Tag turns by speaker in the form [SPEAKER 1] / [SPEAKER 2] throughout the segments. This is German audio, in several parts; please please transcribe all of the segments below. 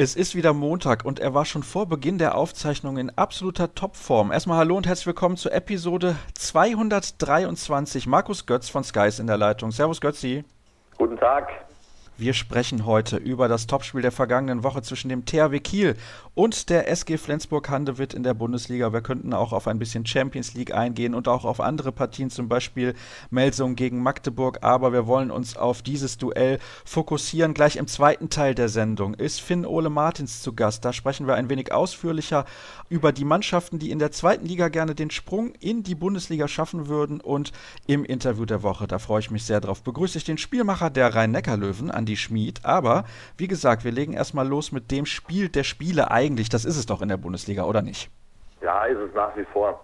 [SPEAKER 1] Es ist wieder Montag und er war schon vor Beginn der Aufzeichnung in absoluter Topform. Erstmal hallo und herzlich willkommen zur Episode 223. Markus Götz von Skies in der Leitung. Servus Götzi.
[SPEAKER 2] Guten Tag.
[SPEAKER 1] Wir sprechen heute über das Topspiel der vergangenen Woche zwischen dem THW Kiel und der SG Flensburg-Handewitt in der Bundesliga. Wir könnten auch auf ein bisschen Champions League eingehen und auch auf andere Partien, zum Beispiel Melsung gegen Magdeburg. Aber wir wollen uns auf dieses Duell fokussieren. Gleich im zweiten Teil der Sendung ist Finn Ole Martins zu Gast. Da sprechen wir ein wenig ausführlicher über die Mannschaften, die in der zweiten Liga gerne den Sprung in die Bundesliga schaffen würden. Und im Interview der Woche, da freue ich mich sehr drauf, begrüße ich den Spielmacher der Rhein-Neckar-Löwen, Andi Schmid. Aber wie gesagt, wir legen erstmal los mit dem Spiel der Spiele eigentlich. Das ist es doch in der Bundesliga, oder nicht?
[SPEAKER 2] Ja, ist es nach wie vor.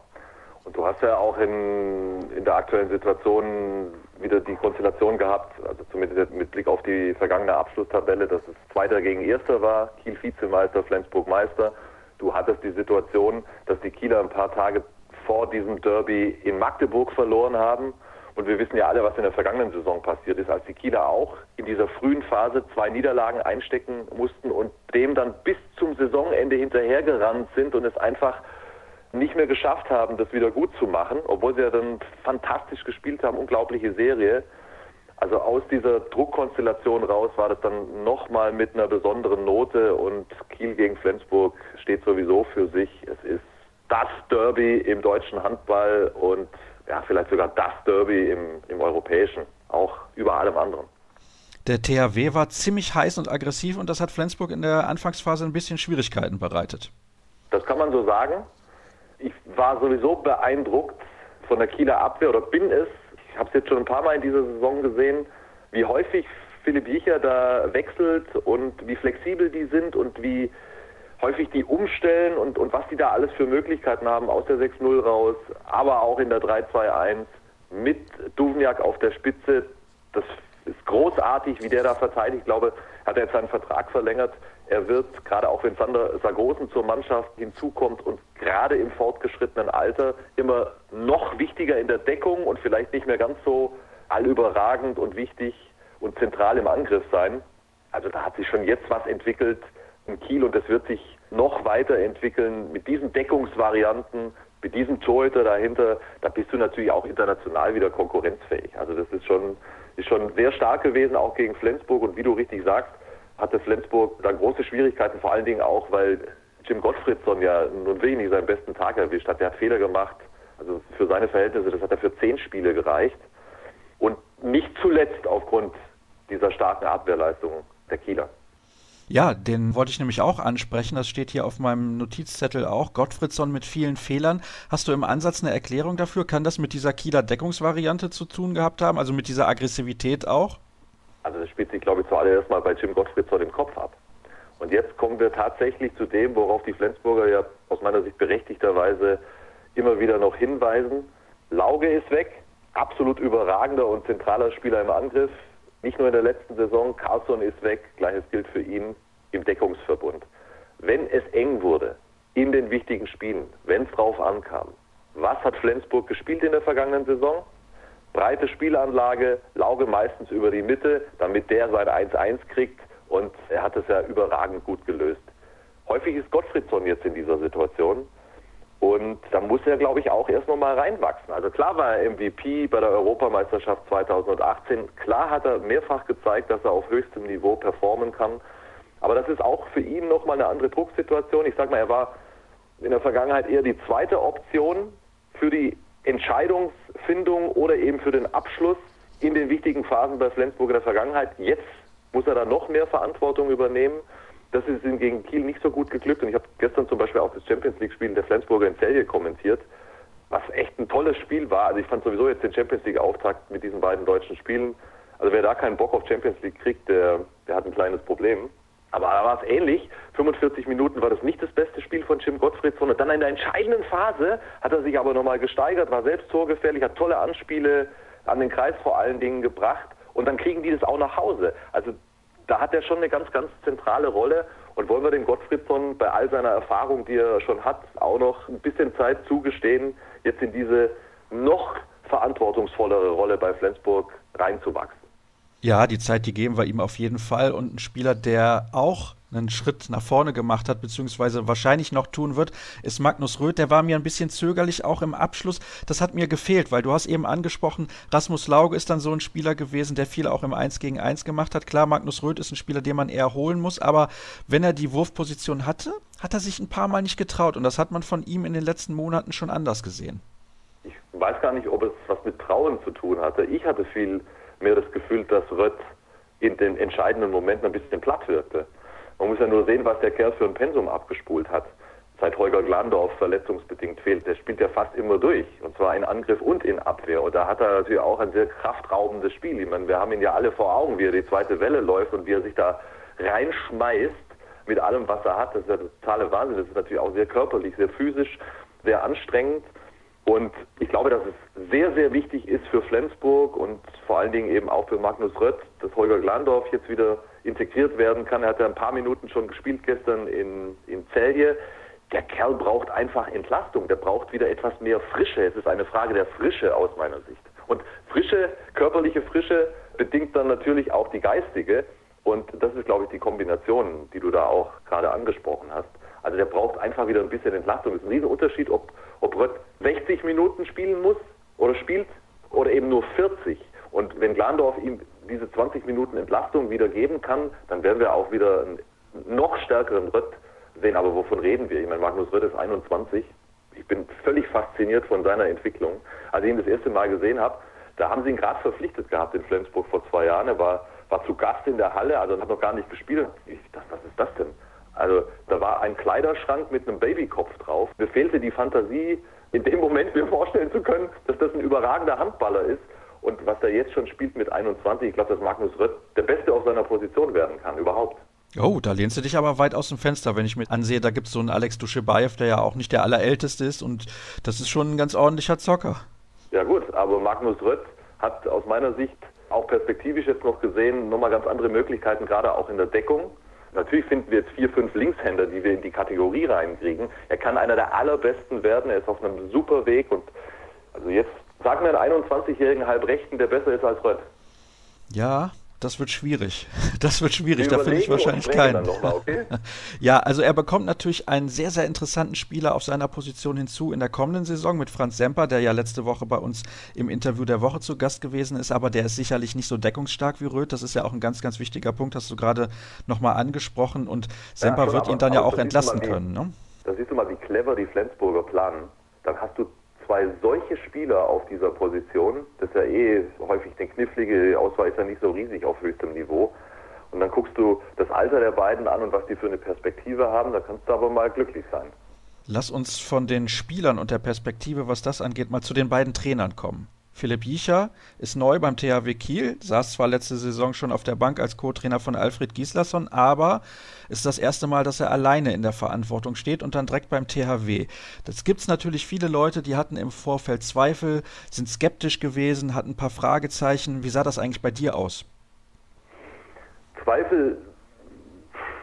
[SPEAKER 2] Und du hast ja auch in, in der aktuellen Situation wieder die Konstellation gehabt, also zumindest mit Blick auf die vergangene Abschlusstabelle, dass es Zweiter gegen Erster war, Kiel Vizemeister, Flensburg Meister. Du hattest die Situation, dass die Kieler ein paar Tage vor diesem Derby in Magdeburg verloren haben und wir wissen ja alle, was in der vergangenen Saison passiert ist, als die Kieler auch in dieser frühen Phase zwei Niederlagen einstecken mussten und dem dann bis zum Saisonende hinterhergerannt sind und es einfach nicht mehr geschafft haben, das wieder gut zu machen, obwohl sie ja dann fantastisch gespielt haben, unglaubliche Serie. Also aus dieser Druckkonstellation raus war das dann nochmal mit einer besonderen Note und Kiel gegen Flensburg steht sowieso für sich. Es ist das Derby im deutschen Handball und ja, vielleicht sogar das Derby im, im europäischen, auch über allem anderen.
[SPEAKER 1] Der THW war ziemlich heiß und aggressiv und das hat Flensburg in der Anfangsphase ein bisschen Schwierigkeiten bereitet.
[SPEAKER 2] Das kann man so sagen. Ich war sowieso beeindruckt von der Kieler Abwehr oder bin es. Ich habe es jetzt schon ein paar Mal in dieser Saison gesehen, wie häufig Philipp Jicher da wechselt und wie flexibel die sind und wie häufig die umstellen und, und was die da alles für Möglichkeiten haben aus der 6-0 raus, aber auch in der 3-2-1 mit Duvniak auf der Spitze. Das ist großartig, wie der da verteidigt. Ich glaube, hat er jetzt seinen Vertrag verlängert. Er wird, gerade auch wenn Sander Sargosen zur Mannschaft hinzukommt und gerade im fortgeschrittenen Alter immer noch wichtiger in der Deckung und vielleicht nicht mehr ganz so allüberragend und wichtig und zentral im Angriff sein. Also da hat sich schon jetzt was entwickelt, in Kiel und das wird sich noch weiterentwickeln mit diesen Deckungsvarianten, mit diesem Torhüter dahinter. Da bist du natürlich auch international wieder konkurrenzfähig. Also das ist schon, ist schon sehr stark gewesen, auch gegen Flensburg. Und wie du richtig sagst, hatte Flensburg da große Schwierigkeiten, vor allen Dingen auch, weil Jim Gottfriedson ja nun wirklich nicht seinen besten Tag erwischt hat. Der hat Fehler gemacht. Also für seine Verhältnisse, das hat er für zehn Spiele gereicht. Und nicht zuletzt aufgrund dieser starken Abwehrleistung der Kieler.
[SPEAKER 1] Ja, den wollte ich nämlich auch ansprechen. Das steht hier auf meinem Notizzettel auch. Gottfriedson mit vielen Fehlern. Hast du im Ansatz eine Erklärung dafür? Kann das mit dieser Kieler Deckungsvariante zu tun gehabt haben? Also mit dieser Aggressivität auch?
[SPEAKER 2] Also das spielt sich, glaube ich, zuallererst mal bei Jim Gottfriedson im Kopf ab. Und jetzt kommen wir tatsächlich zu dem, worauf die Flensburger ja aus meiner Sicht berechtigterweise immer wieder noch hinweisen. Lauge ist weg, absolut überragender und zentraler Spieler im Angriff. Nicht nur in der letzten Saison, Carlson ist weg, gleiches gilt für ihn im Deckungsverbund. Wenn es eng wurde in den wichtigen Spielen, wenn es drauf ankam, was hat Flensburg gespielt in der vergangenen Saison? Breite Spielanlage, Lauge meistens über die Mitte, damit der sein 1-1 kriegt und er hat es ja überragend gut gelöst. Häufig ist Gottfriedson jetzt in dieser Situation und da muss er, glaube ich, auch erst nochmal reinwachsen. Also klar war er MVP bei der Europameisterschaft 2018. Klar hat er mehrfach gezeigt, dass er auf höchstem Niveau performen kann. Aber das ist auch für ihn nochmal eine andere Drucksituation. Ich sage mal, er war in der Vergangenheit eher die zweite Option für die Entscheidungsfindung oder eben für den Abschluss in den wichtigen Phasen bei Flensburg in der Vergangenheit. Jetzt muss er da noch mehr Verantwortung übernehmen das ist gegen Kiel nicht so gut geglückt. Und ich habe gestern zum Beispiel auch das Champions League-Spiel der Flensburger in Celje kommentiert, was echt ein tolles Spiel war. Also ich fand sowieso jetzt den Champions League-Auftakt mit diesen beiden deutschen Spielen. Also wer da keinen Bock auf Champions League kriegt, der, der hat ein kleines Problem. Aber da war es ähnlich. 45 Minuten war das nicht das beste Spiel von Jim Gottfriedson. Und dann in der entscheidenden Phase hat er sich aber nochmal gesteigert, war selbst torgefährlich, hat tolle Anspiele an den Kreis vor allen Dingen gebracht. Und dann kriegen die das auch nach Hause. Also da hat er schon eine ganz, ganz zentrale Rolle. Und wollen wir dem Gottfriedson bei all seiner Erfahrung, die er schon hat, auch noch ein bisschen Zeit zugestehen, jetzt in diese noch verantwortungsvollere Rolle bei Flensburg reinzuwachsen?
[SPEAKER 1] Ja, die Zeit, die geben wir ihm auf jeden Fall. Und ein Spieler, der auch einen Schritt nach vorne gemacht hat, beziehungsweise wahrscheinlich noch tun wird, ist Magnus Röth. Der war mir ein bisschen zögerlich auch im Abschluss. Das hat mir gefehlt, weil du hast eben angesprochen, Rasmus Lauge ist dann so ein Spieler gewesen, der viel auch im 1 gegen 1 gemacht hat. Klar, Magnus Röth ist ein Spieler, den man eher holen muss, aber wenn er die Wurfposition hatte, hat er sich ein paar Mal nicht getraut und das hat man von ihm in den letzten Monaten schon anders gesehen.
[SPEAKER 2] Ich weiß gar nicht, ob es was mit Trauen zu tun hatte. Ich hatte viel mehr das Gefühl, dass Rött in den entscheidenden Momenten ein bisschen platt wirkte. Man muss ja nur sehen, was der Kerl für ein Pensum abgespult hat. Seit Holger Glandorf verletzungsbedingt fehlt. Der spielt ja fast immer durch. Und zwar in Angriff und in Abwehr. Und da hat er natürlich auch ein sehr kraftraubendes Spiel. Ich meine, wir haben ihn ja alle vor Augen, wie er die zweite Welle läuft und wie er sich da reinschmeißt mit allem, was er hat. Das ist ja der totale Wahnsinn. Das ist natürlich auch sehr körperlich, sehr physisch, sehr anstrengend. Und ich glaube, dass es sehr, sehr wichtig ist für Flensburg und vor allen Dingen eben auch für Magnus Rött, dass Holger Glandorf jetzt wieder integriert werden kann. Er hat ja ein paar Minuten schon gespielt gestern in, in Celje. Der Kerl braucht einfach Entlastung, der braucht wieder etwas mehr Frische. Es ist eine Frage der Frische aus meiner Sicht. Und frische, körperliche Frische bedingt dann natürlich auch die geistige. Und das ist, glaube ich, die Kombination, die du da auch gerade angesprochen hast. Also der braucht einfach wieder ein bisschen Entlastung. Es ist ein Riesenunterschied, ob, ob Rött 60 Minuten spielen muss oder spielt oder eben nur 40. Und wenn Glandorf ihm diese 20 Minuten Entlastung wieder geben kann, dann werden wir auch wieder einen noch stärkeren Rött sehen. Aber wovon reden wir? Ich meine, Magnus Rött ist 21. Ich bin völlig fasziniert von seiner Entwicklung. Als ich ihn das erste Mal gesehen habe, da haben sie ihn gerade verpflichtet gehabt in Flensburg vor zwei Jahren. Er war, war zu Gast in der Halle, also hat noch gar nicht gespielt. Ich dachte, was ist das denn? Also da war ein Kleiderschrank mit einem Babykopf drauf. Mir fehlte die Fantasie, in dem Moment mir vorstellen zu können, dass das ein überragender Handballer ist. Und was er jetzt schon spielt mit 21, ich glaube, dass Magnus Rött der Beste auf seiner Position werden kann, überhaupt.
[SPEAKER 1] Oh, da lehnst du dich aber weit aus dem Fenster, wenn ich mir ansehe, da gibt es so einen Alex Duschebaev, der ja auch nicht der allerälteste ist und das ist schon ein ganz ordentlicher Zocker.
[SPEAKER 2] Ja gut, aber Magnus Rött hat aus meiner Sicht auch perspektivisch jetzt noch gesehen nochmal ganz andere Möglichkeiten, gerade auch in der Deckung. Natürlich finden wir jetzt vier, fünf Linkshänder, die wir in die Kategorie reinkriegen. Er kann einer der allerbesten werden, er ist auf einem super Weg und also jetzt sag mir einen 21-jährigen Halbrechten, der besser ist als Rött.
[SPEAKER 1] Ja, das wird schwierig. Das wird schwierig, da finde ich wahrscheinlich keinen. Mal, okay? ja, also er bekommt natürlich einen sehr, sehr interessanten Spieler auf seiner Position hinzu in der kommenden Saison mit Franz Semper, der ja letzte Woche bei uns im Interview der Woche zu Gast gewesen ist, aber der ist sicherlich nicht so deckungsstark wie Röth. Das ist ja auch ein ganz, ganz wichtiger Punkt, hast du gerade nochmal angesprochen und Semper ja, wird ihn dann ja auch entlasten können. Ne?
[SPEAKER 2] Da siehst du mal, wie clever die Flensburger planen. Dann hast du zwei solche Spieler auf dieser Position, das ist ja eh häufig eine knifflige Auswahl ist ja nicht so riesig auf höchstem Niveau. Und dann guckst du das Alter der beiden an und was die für eine Perspektive haben, da kannst du aber mal glücklich sein.
[SPEAKER 1] Lass uns von den Spielern und der Perspektive, was das angeht, mal zu den beiden Trainern kommen. Philipp Jicher ist neu beim THW Kiel, saß zwar letzte Saison schon auf der Bank als Co-Trainer von Alfred Gislason, aber ist das erste Mal, dass er alleine in der Verantwortung steht und dann direkt beim THW. Das es natürlich viele Leute, die hatten im Vorfeld Zweifel, sind skeptisch gewesen, hatten ein paar Fragezeichen. Wie sah das eigentlich bei dir aus?
[SPEAKER 2] Zweifel,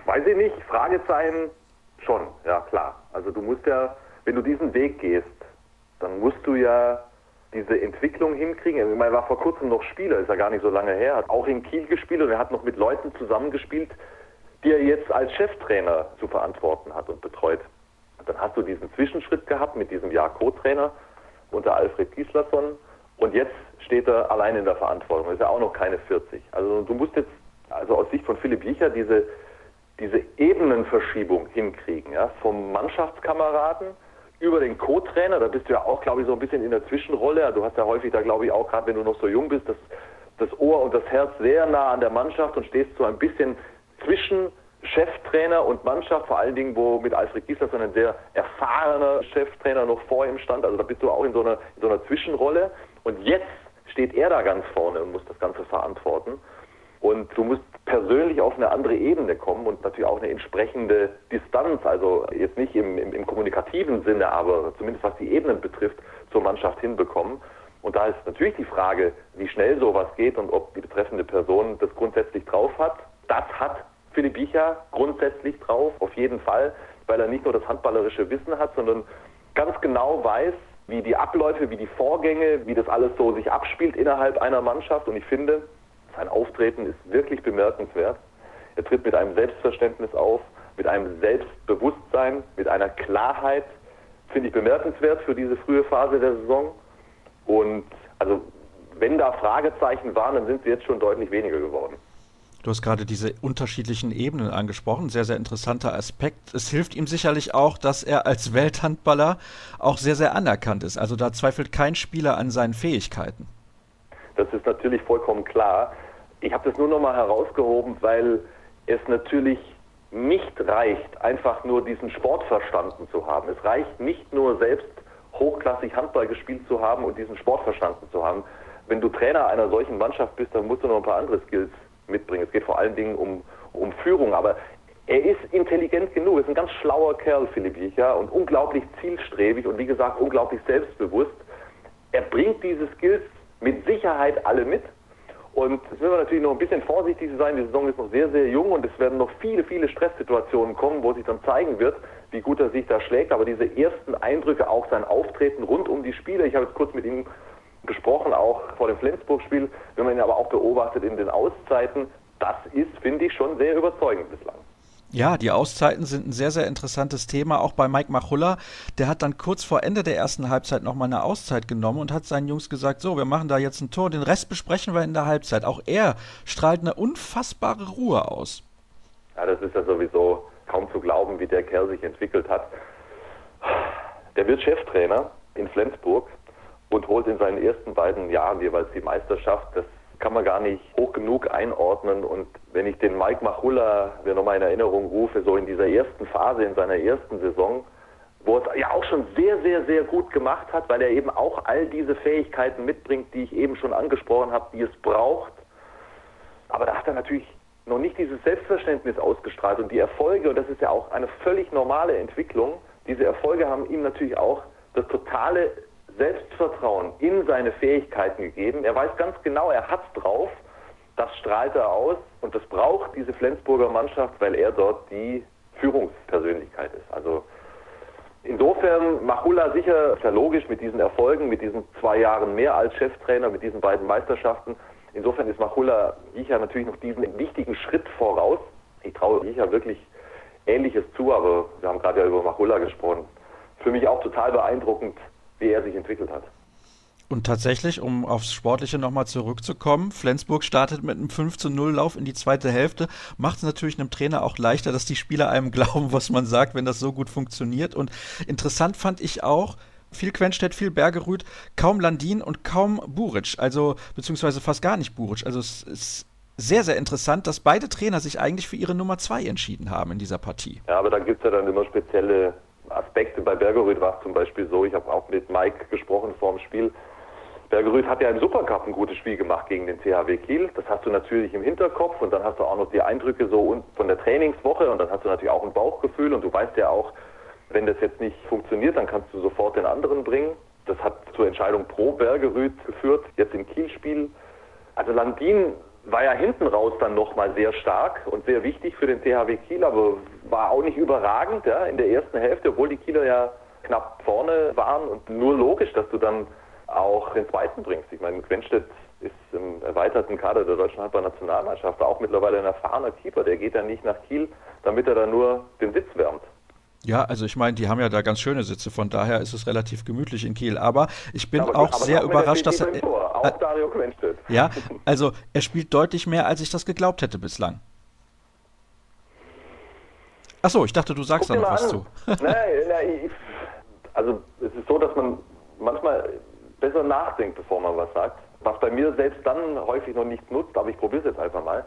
[SPEAKER 2] weiß ich nicht, Fragezeichen schon, ja klar. Also du musst ja, wenn du diesen Weg gehst, dann musst du ja diese Entwicklung hinkriegen. Ich meine, er war vor kurzem noch Spieler, ist ja gar nicht so lange her, hat auch in Kiel gespielt und er hat noch mit Leuten zusammengespielt, die er jetzt als Cheftrainer zu verantworten hat und betreut. Und dann hast du diesen Zwischenschritt gehabt mit diesem Jahr Co-Trainer unter Alfred Gislason und jetzt steht er allein in der Verantwortung. Ist ja auch noch keine 40. Also du musst jetzt, also aus Sicht von Philipp Jicher, diese, diese Ebenenverschiebung hinkriegen, ja, vom Mannschaftskameraden über den Co-Trainer, da bist du ja auch, glaube ich, so ein bisschen in der Zwischenrolle. Du hast ja häufig da, glaube ich, auch gerade wenn du noch so jung bist, das, das Ohr und das Herz sehr nah an der Mannschaft und stehst so ein bisschen zwischen Cheftrainer und Mannschaft, vor allen Dingen, wo mit Alfred Giesler so ein sehr erfahrener Cheftrainer noch vor ihm stand. Also da bist du auch in so einer, in so einer Zwischenrolle. Und jetzt steht er da ganz vorne und muss das Ganze verantworten. Und du musst persönlich auf eine andere Ebene kommen und natürlich auch eine entsprechende Distanz, also jetzt nicht im, im, im kommunikativen Sinne, aber zumindest was die Ebenen betrifft, zur Mannschaft hinbekommen. Und da ist natürlich die Frage, wie schnell sowas geht und ob die betreffende Person das grundsätzlich drauf hat. Das hat Philipp Bicha grundsätzlich drauf, auf jeden Fall, weil er nicht nur das handballerische Wissen hat, sondern ganz genau weiß, wie die Abläufe, wie die Vorgänge, wie das alles so sich abspielt innerhalb einer Mannschaft. Und ich finde, sein Auftreten ist wirklich bemerkenswert. Er tritt mit einem Selbstverständnis auf, mit einem Selbstbewusstsein, mit einer Klarheit, finde ich bemerkenswert für diese frühe Phase der Saison. Und also wenn da Fragezeichen waren, dann sind sie jetzt schon deutlich weniger geworden.
[SPEAKER 1] Du hast gerade diese unterschiedlichen Ebenen angesprochen. Sehr, sehr interessanter Aspekt. Es hilft ihm sicherlich auch, dass er als Welthandballer auch sehr, sehr anerkannt ist. Also da zweifelt kein Spieler an seinen Fähigkeiten.
[SPEAKER 2] Das ist natürlich vollkommen klar. Ich habe das nur nochmal herausgehoben, weil es natürlich nicht reicht, einfach nur diesen Sport verstanden zu haben. Es reicht nicht nur selbst hochklassig Handball gespielt zu haben und diesen Sport verstanden zu haben. Wenn du Trainer einer solchen Mannschaft bist, dann musst du noch ein paar andere Skills mitbringen. Es geht vor allen Dingen um, um Führung, aber er ist intelligent genug, ist ein ganz schlauer Kerl, Philipp Jicher, und unglaublich zielstrebig und wie gesagt unglaublich selbstbewusst. Er bringt diese Skills mit Sicherheit alle mit. Und es man natürlich noch ein bisschen vorsichtig sein. Die Saison ist noch sehr, sehr jung und es werden noch viele, viele Stresssituationen kommen, wo sich dann zeigen wird, wie gut er sich da schlägt. Aber diese ersten Eindrücke, auch sein Auftreten rund um die Spiele, ich habe jetzt kurz mit ihm gesprochen, auch vor dem Flensburg-Spiel, wenn man ihn aber auch beobachtet in den Auszeiten, das ist, finde ich, schon sehr überzeugend bislang.
[SPEAKER 1] Ja, die Auszeiten sind ein sehr, sehr interessantes Thema. Auch bei Mike Machulla, der hat dann kurz vor Ende der ersten Halbzeit nochmal eine Auszeit genommen und hat seinen Jungs gesagt, so, wir machen da jetzt ein Tor, den Rest besprechen wir in der Halbzeit. Auch er strahlt eine unfassbare Ruhe aus.
[SPEAKER 2] Ja, das ist ja sowieso kaum zu glauben, wie der Kerl sich entwickelt hat. Der wird Cheftrainer in Flensburg und holt in seinen ersten beiden Jahren jeweils die Meisterschaft. Das kann man gar nicht hoch genug einordnen. Und wenn ich den Mike Machulla mir nochmal in Erinnerung rufe, so in dieser ersten Phase, in seiner ersten Saison, wo es ja auch schon sehr, sehr, sehr gut gemacht hat, weil er eben auch all diese Fähigkeiten mitbringt, die ich eben schon angesprochen habe, die es braucht. Aber da hat er natürlich noch nicht dieses Selbstverständnis ausgestrahlt und die Erfolge, und das ist ja auch eine völlig normale Entwicklung, diese Erfolge haben ihm natürlich auch das totale Selbstvertrauen in seine Fähigkeiten gegeben. Er weiß ganz genau, er hat's drauf. Das strahlt er aus und das braucht diese Flensburger Mannschaft, weil er dort die Führungspersönlichkeit ist. Also insofern Machulla sicher ja logisch mit diesen Erfolgen, mit diesen zwei Jahren mehr als Cheftrainer, mit diesen beiden Meisterschaften. Insofern ist Machulla Jicha natürlich noch diesen wichtigen Schritt voraus. Ich traue Jicha wirklich Ähnliches zu, aber wir haben gerade ja über Machulla gesprochen. Für mich auch total beeindruckend, wie er sich entwickelt hat.
[SPEAKER 1] Und tatsächlich, um aufs Sportliche nochmal zurückzukommen, Flensburg startet mit einem 5 zu 0 Lauf in die zweite Hälfte, macht es natürlich einem Trainer auch leichter, dass die Spieler einem glauben, was man sagt, wenn das so gut funktioniert. Und interessant fand ich auch, viel Quenstedt, viel Bergerüth, kaum Landin und kaum Buric, also beziehungsweise fast gar nicht Buric. Also es ist sehr, sehr interessant, dass beide Trainer sich eigentlich für ihre Nummer 2 entschieden haben in dieser Partie.
[SPEAKER 2] Ja, aber da gibt es ja dann immer spezielle Aspekte. Bei Bergerud war es zum Beispiel so, ich habe auch mit Mike gesprochen vor dem Spiel. Bergerud hat ja im Supercup ein gutes Spiel gemacht gegen den THW Kiel. Das hast du natürlich im Hinterkopf und dann hast du auch noch die Eindrücke so von der Trainingswoche und dann hast du natürlich auch ein Bauchgefühl und du weißt ja auch, wenn das jetzt nicht funktioniert, dann kannst du sofort den anderen bringen. Das hat zur Entscheidung pro Bergerud geführt, jetzt im Kiel-Spiel. Also Landin war ja hinten raus dann nochmal sehr stark und sehr wichtig für den THW Kiel, aber war auch nicht überragend ja, in der ersten Hälfte, obwohl die Kieler ja knapp vorne waren und nur logisch, dass du dann auch den zweiten bringst. Ich meine, Quenstedt ist im erweiterten Kader der deutschen Handball-Nationalmannschaft auch mittlerweile ein erfahrener Keeper. Der geht ja nicht nach Kiel, damit er da nur den Sitz wärmt.
[SPEAKER 1] Ja, also ich meine, die haben ja da ganz schöne Sitze, von daher ist es relativ gemütlich in Kiel. Aber ich bin aber, auch aber sehr überrascht, dass er.
[SPEAKER 2] Auch äh, Dario Quenstedt.
[SPEAKER 1] Ja, also er spielt deutlich mehr, als ich das geglaubt hätte bislang. Achso, ich dachte, du sagst da noch was an. zu.
[SPEAKER 2] nein, nein, also es ist so, dass man manchmal besser nachdenkt, bevor man was sagt. Was bei mir selbst dann häufig noch nichts nutzt, aber ich probiere es jetzt einfach mal.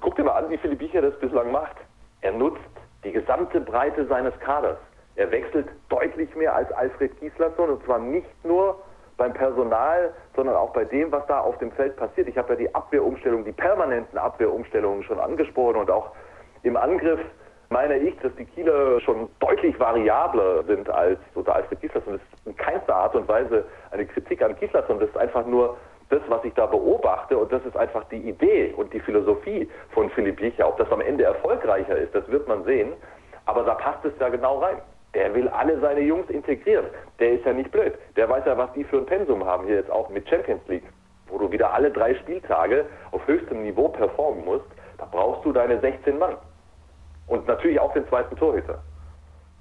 [SPEAKER 2] Guck dir mal an, wie Philipp Bicher das bislang macht. Er nutzt die gesamte Breite seines Kaders. Er wechselt deutlich mehr als Alfred Gislason und zwar nicht nur beim Personal, sondern auch bei dem, was da auf dem Feld passiert. Ich habe ja die Abwehrumstellung, die permanenten Abwehrumstellungen schon angesprochen und auch im Angriff meine ich, dass die Kieler schon deutlich variabler sind als unter Alfred Gislason. Das ist in keinster Art und Weise eine Kritik an Gislason. Das ist einfach nur das, was ich da beobachte und das ist einfach die Idee und die Philosophie von Philipp Jicher. Ob das am Ende erfolgreicher ist, das wird man sehen. Aber da passt es ja genau rein. Der will alle seine Jungs integrieren. Der ist ja nicht blöd. Der weiß ja, was die für ein Pensum haben, hier jetzt auch mit Champions League, wo du wieder alle drei Spieltage auf höchstem Niveau performen musst. Da brauchst du deine 16 Mann. Und natürlich auch den zweiten Torhüter.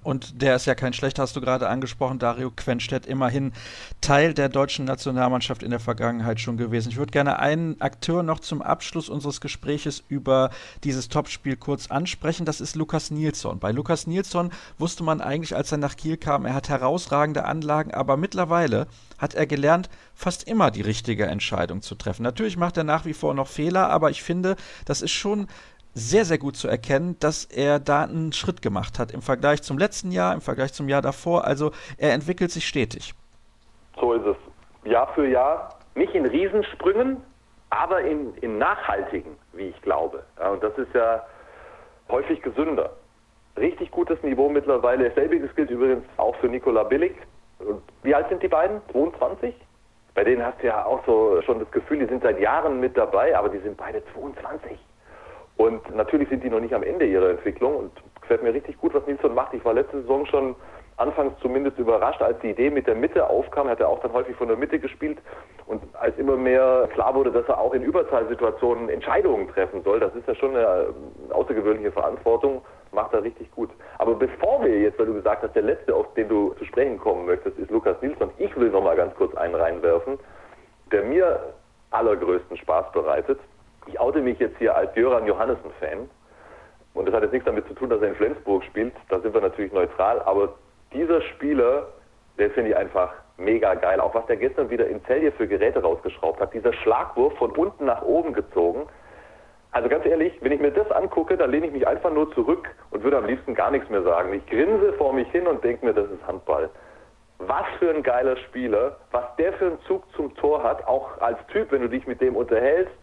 [SPEAKER 1] Und der ist ja kein schlechter, hast du gerade angesprochen, Dario Quenstedt, immerhin Teil der deutschen Nationalmannschaft in der Vergangenheit schon gewesen. Ich würde gerne einen Akteur noch zum Abschluss unseres Gespräches über dieses Topspiel kurz ansprechen. Das ist Lukas Nilsson. Bei Lukas Nilsson wusste man eigentlich, als er nach Kiel kam, er hat herausragende Anlagen, aber mittlerweile hat er gelernt, fast immer die richtige Entscheidung zu treffen. Natürlich macht er nach wie vor noch Fehler, aber ich finde, das ist schon sehr, sehr gut zu erkennen, dass er da einen Schritt gemacht hat im Vergleich zum letzten Jahr, im Vergleich zum Jahr davor. Also er entwickelt sich stetig.
[SPEAKER 2] So ist es. Jahr für Jahr, nicht in Riesensprüngen, aber in, in nachhaltigen, wie ich glaube. Und das ist ja häufig gesünder. Richtig gutes Niveau mittlerweile. Selbiges gilt übrigens auch für Nikola Billig. Wie alt sind die beiden? 22? Bei denen hast du ja auch so schon das Gefühl, die sind seit Jahren mit dabei, aber die sind beide 22. Und natürlich sind die noch nicht am Ende ihrer Entwicklung und gefällt mir richtig gut, was Nilsson macht. Ich war letzte Saison schon anfangs zumindest überrascht, als die Idee mit der Mitte aufkam. Er hat er auch dann häufig von der Mitte gespielt und als immer mehr klar wurde, dass er auch in Überzahlsituationen Entscheidungen treffen soll, das ist ja schon eine außergewöhnliche Verantwortung, macht er richtig gut. Aber bevor wir jetzt, weil du gesagt hast, der letzte, auf den du zu sprechen kommen möchtest, ist Lukas Nilsson. Ich will noch mal ganz kurz einen reinwerfen, der mir allergrößten Spaß bereitet ich oute mich jetzt hier als Jöran Johannessen-Fan. Und das hat jetzt nichts damit zu tun, dass er in Flensburg spielt. Da sind wir natürlich neutral. Aber dieser Spieler, der finde ich einfach mega geil. Auch was der gestern wieder in Celje für Geräte rausgeschraubt hat. Dieser Schlagwurf von unten nach oben gezogen. Also ganz ehrlich, wenn ich mir das angucke, dann lehne ich mich einfach nur zurück und würde am liebsten gar nichts mehr sagen. Ich grinse vor mich hin und denke mir, das ist Handball. Was für ein geiler Spieler, was der für einen Zug zum Tor hat, auch als Typ, wenn du dich mit dem unterhältst,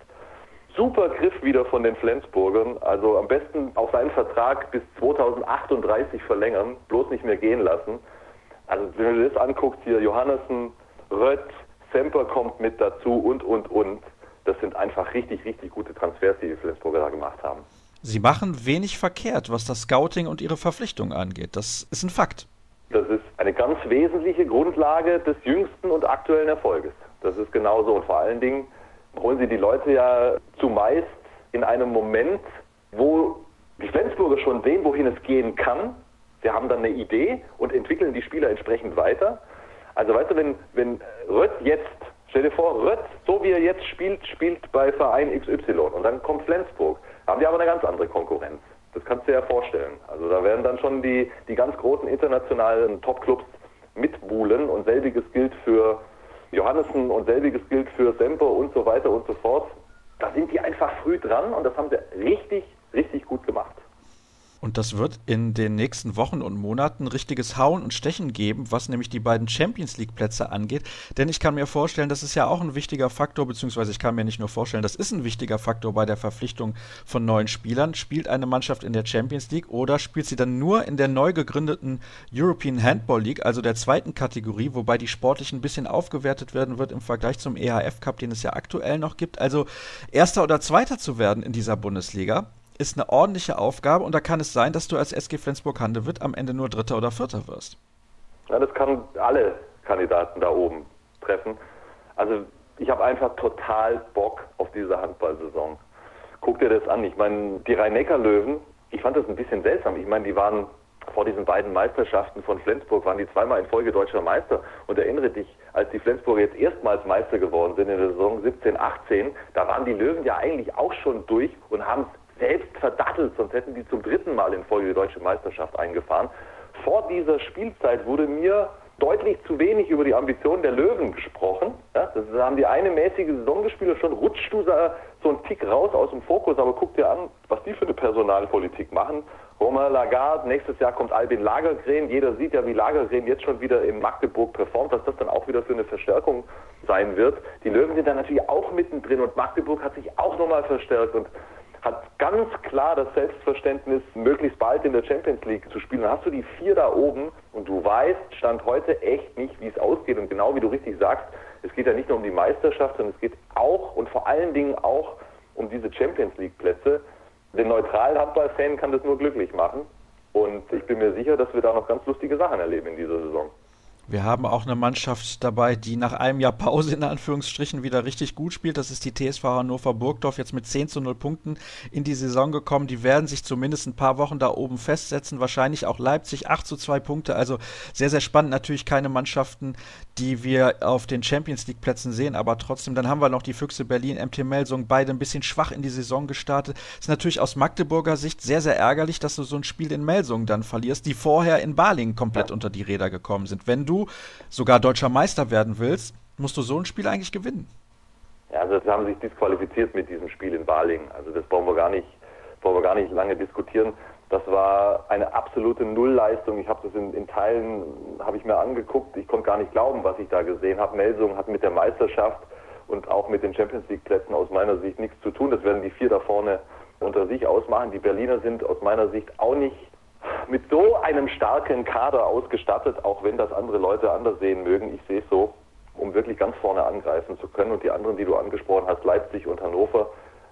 [SPEAKER 2] super Griff wieder von den Flensburgern. Also am besten auch seinen Vertrag bis 2038 verlängern, bloß nicht mehr gehen lassen. Also wenn du das anguckst hier, Johannessen, Rött, Semper kommt mit dazu und, und, und. Das sind einfach richtig, richtig gute Transfers, die die Flensburger da gemacht haben.
[SPEAKER 1] Sie machen wenig verkehrt, was das Scouting und ihre Verpflichtungen angeht. Das ist ein Fakt.
[SPEAKER 2] Das ist eine ganz wesentliche Grundlage des jüngsten und aktuellen Erfolges. Das ist genauso. Und vor allen Dingen holen sie die Leute ja zumeist in einem Moment, wo die Flensburger schon sehen, wohin es gehen kann. Sie haben dann eine Idee und entwickeln die Spieler entsprechend weiter. Also weißt du, wenn, wenn Rött jetzt, stell dir vor, Rött, so wie er jetzt spielt, spielt bei Verein XY und dann kommt Flensburg, haben die aber eine ganz andere Konkurrenz. Das kannst du dir ja vorstellen. Also da werden dann schon die, die ganz großen internationalen Topclubs mitbuhlen und selbiges gilt für Johannessen und selbiges gilt für Semper und so weiter und so fort. Da sind die einfach früh dran und das haben sie richtig, richtig gut gemacht.
[SPEAKER 1] Und das wird in den nächsten Wochen und Monaten richtiges Hauen und Stechen geben, was nämlich die beiden Champions League Plätze angeht. Denn ich kann mir vorstellen, das ist ja auch ein wichtiger Faktor, beziehungsweise ich kann mir nicht nur vorstellen, das ist ein wichtiger Faktor bei der Verpflichtung von neuen Spielern. Spielt eine Mannschaft in der Champions League oder spielt sie dann nur in der neu gegründeten European Handball League, also der zweiten Kategorie, wobei die sportlich ein bisschen aufgewertet werden wird im Vergleich zum EHF Cup, den es ja aktuell noch gibt. Also erster oder zweiter zu werden in dieser Bundesliga ist eine ordentliche Aufgabe und da kann es sein, dass du als SG Flensburg-Handewitt am Ende nur Dritter oder Vierter wirst.
[SPEAKER 2] Ja, das kann alle Kandidaten da oben treffen. Also ich habe einfach total Bock auf diese Handballsaison. Guck dir das an. Ich meine, die Rhein-Neckar-Löwen, ich fand das ein bisschen seltsam. Ich meine, die waren vor diesen beiden Meisterschaften von Flensburg, waren die zweimal in Folge deutscher Meister. Und erinnere dich, als die Flensburger jetzt erstmals Meister geworden sind in der Saison 17, 18, da waren die Löwen ja eigentlich auch schon durch und haben es selbst verdattelt, sonst hätten die zum dritten Mal in Folge die deutsche Meisterschaft eingefahren. Vor dieser Spielzeit wurde mir deutlich zu wenig über die Ambitionen der Löwen gesprochen. Ja, das haben die eine mäßige Saison gespielt und schon rutscht du so einen Tick raus aus dem Fokus, aber guck dir an, was die für eine Personalpolitik machen. Romain Lagarde, nächstes Jahr kommt Albin Lagergren. Jeder sieht ja, wie Lagergren jetzt schon wieder in Magdeburg performt, was das dann auch wieder für eine Verstärkung sein wird. Die Löwen sind da natürlich auch mittendrin und Magdeburg hat sich auch nochmal verstärkt und hat ganz klar das Selbstverständnis, möglichst bald in der Champions League zu spielen. Dann hast du die vier da oben und du weißt, Stand heute echt nicht, wie es ausgeht. Und genau wie du richtig sagst, es geht ja nicht nur um die Meisterschaft, sondern es geht auch und vor allen Dingen auch um diese Champions League Plätze. Den neutralen Handballfan kann das nur glücklich machen. Und ich bin mir sicher, dass wir da noch ganz lustige Sachen erleben in dieser Saison.
[SPEAKER 1] Wir haben auch eine Mannschaft dabei, die nach einem Jahr Pause in Anführungsstrichen wieder richtig gut spielt. Das ist die TSV Hannover Burgdorf, jetzt mit 10 zu 0 Punkten in die Saison gekommen. Die werden sich zumindest ein paar Wochen da oben festsetzen. Wahrscheinlich auch Leipzig 8 zu 2 Punkte. Also sehr, sehr spannend. Natürlich keine Mannschaften, die wir auf den Champions League Plätzen sehen, aber trotzdem. Dann haben wir noch die Füchse Berlin, MT Melsung, beide ein bisschen schwach in die Saison gestartet. Ist natürlich aus Magdeburger Sicht sehr, sehr ärgerlich, dass du so ein Spiel in Melsung dann verlierst, die vorher in Balingen komplett unter die Räder gekommen sind. Wenn du sogar deutscher Meister werden willst, musst du so ein Spiel eigentlich gewinnen.
[SPEAKER 2] Ja, also sie haben sich disqualifiziert mit diesem Spiel in Balingen. Also das brauchen wir gar nicht, brauchen wir gar nicht lange diskutieren. Das war eine absolute Nullleistung. Ich habe das in, in Teilen habe ich mir angeguckt. Ich konnte gar nicht glauben, was ich da gesehen habe. Melsung hat mit der Meisterschaft und auch mit den Champions League Plätzen aus meiner Sicht nichts zu tun. Das werden die vier da vorne unter sich ausmachen. Die Berliner sind aus meiner Sicht auch nicht mit so einem starken Kader ausgestattet, auch wenn das andere Leute anders sehen mögen. Ich sehe es so, um wirklich ganz vorne angreifen zu können. Und die anderen, die du angesprochen hast, Leipzig und Hannover,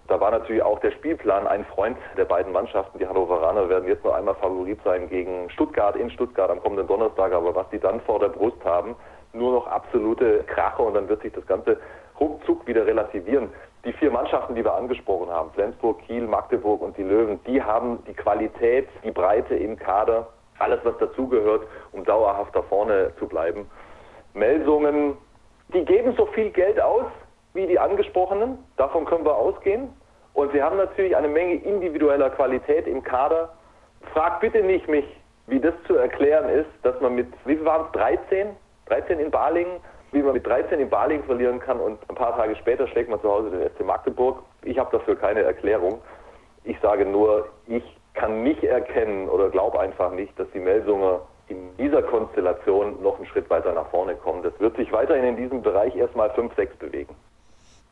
[SPEAKER 2] da war natürlich auch der Spielplan ein Freund der beiden Mannschaften. Die Hannoveraner werden jetzt noch einmal Favorit sein gegen Stuttgart in Stuttgart am kommenden Donnerstag. Aber was die dann vor der Brust haben, nur noch absolute Krache und dann wird sich das Ganze ruckzuck wieder relativieren die vier Mannschaften, die wir angesprochen haben, Flensburg, Kiel, Magdeburg und die Löwen, die haben die Qualität, die Breite im Kader, alles was dazugehört, um dauerhaft da vorne zu bleiben. Melsungen, die geben so viel Geld aus wie die angesprochenen, davon können wir ausgehen. Und sie haben natürlich eine Menge individueller Qualität im Kader. Frag bitte nicht mich, wie das zu erklären ist, dass man mit, wie viel waren es, 13? 13 in Balingen wie man mit 13 in Baling verlieren kann und ein paar Tage später schlägt man zu Hause den SC Magdeburg. Ich habe dafür keine Erklärung. Ich sage nur, ich kann nicht erkennen oder glaube einfach nicht, dass die Melsunger in dieser Konstellation noch einen Schritt weiter nach vorne kommen. Das wird sich weiterhin in diesem Bereich erstmal 5-6 bewegen.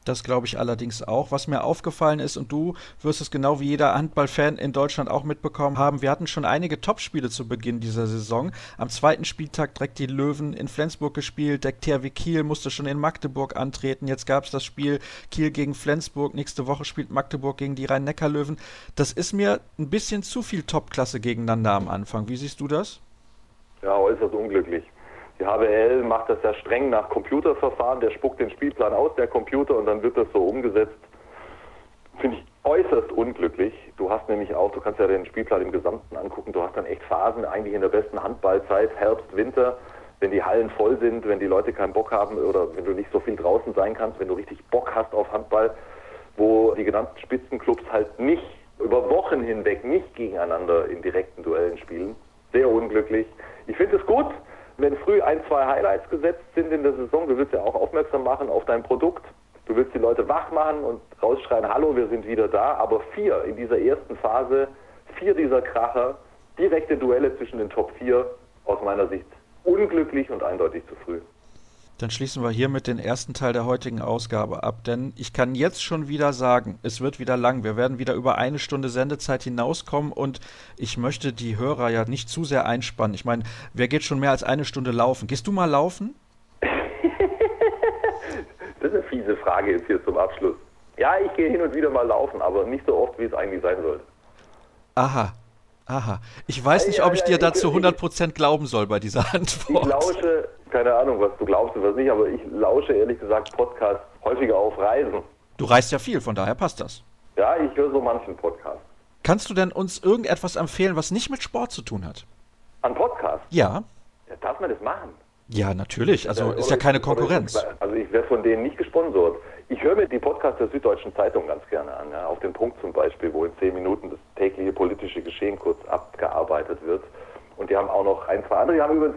[SPEAKER 1] Das glaube ich allerdings auch. Was mir aufgefallen ist, und du wirst es genau wie jeder Handballfan in Deutschland auch mitbekommen haben, wir hatten schon einige Topspiele zu Beginn dieser Saison. Am zweiten Spieltag direkt die Löwen in Flensburg gespielt, der THW Kiel musste schon in Magdeburg antreten. Jetzt gab es das Spiel Kiel gegen Flensburg. Nächste Woche spielt Magdeburg gegen die Rhein-Neckar-Löwen. Das ist mir ein bisschen zu viel Topklasse gegeneinander am Anfang. Wie siehst du das?
[SPEAKER 2] Ja, äußerst unglücklich. Die HBL macht das ja streng nach Computerverfahren. Der spuckt den Spielplan aus, der Computer, und dann wird das so umgesetzt. Finde ich äußerst unglücklich. Du hast nämlich auch, du kannst ja den Spielplan im Gesamten angucken, du hast dann echt Phasen, eigentlich in der besten Handballzeit, Herbst, Winter, wenn die Hallen voll sind, wenn die Leute keinen Bock haben oder wenn du nicht so viel draußen sein kannst, wenn du richtig Bock hast auf Handball, wo die genannten Spitzenclubs halt nicht über Wochen hinweg nicht gegeneinander in direkten Duellen spielen. Sehr unglücklich. Ich finde es gut, wenn früh ein, zwei Highlights gesetzt sind in der Saison, du willst ja auch aufmerksam machen auf dein Produkt. Du willst die Leute wach machen und rausschreien, hallo, wir sind wieder da. Aber vier in dieser ersten Phase, vier dieser Kracher, direkte Duelle zwischen den Top 4, aus meiner Sicht unglücklich und eindeutig zu früh.
[SPEAKER 1] Dann schließen wir hiermit den ersten Teil der heutigen Ausgabe ab, denn ich kann jetzt schon wieder sagen, es wird wieder lang. Wir werden wieder über eine Stunde Sendezeit hinauskommen und ich möchte die Hörer ja nicht zu sehr einspannen. Ich meine, wer geht schon mehr als eine Stunde laufen? Gehst du mal laufen?
[SPEAKER 2] das ist eine fiese Frage jetzt hier zum Abschluss. Ja, ich gehe hin und wieder mal laufen, aber nicht so oft, wie es eigentlich sein sollte.
[SPEAKER 1] Aha, Aha. Ich weiß nicht, ob ich dir dazu 100% glauben soll bei dieser Antwort.
[SPEAKER 2] Ich lausche, keine Ahnung, was du glaubst und was nicht, aber ich lausche ehrlich gesagt Podcasts häufiger auf Reisen.
[SPEAKER 1] Du reist ja viel, von daher passt das.
[SPEAKER 2] Ja, ich höre so manchen Podcast.
[SPEAKER 1] Kannst du denn uns irgendetwas empfehlen, was nicht mit Sport zu tun hat?
[SPEAKER 2] An Podcast?
[SPEAKER 1] Ja.
[SPEAKER 2] ja darf man das machen?
[SPEAKER 1] Ja, natürlich. Also ist ja keine Konkurrenz.
[SPEAKER 2] Also ich werde von denen nicht gesponsert. Ich höre mir die Podcasts der Süddeutschen Zeitung ganz gerne an. Ja, auf den Punkt zum Beispiel, wo in zehn Minuten das tägliche politische Geschehen kurz abgearbeitet wird. Und die haben auch noch ein, zwei andere. Die haben übrigens,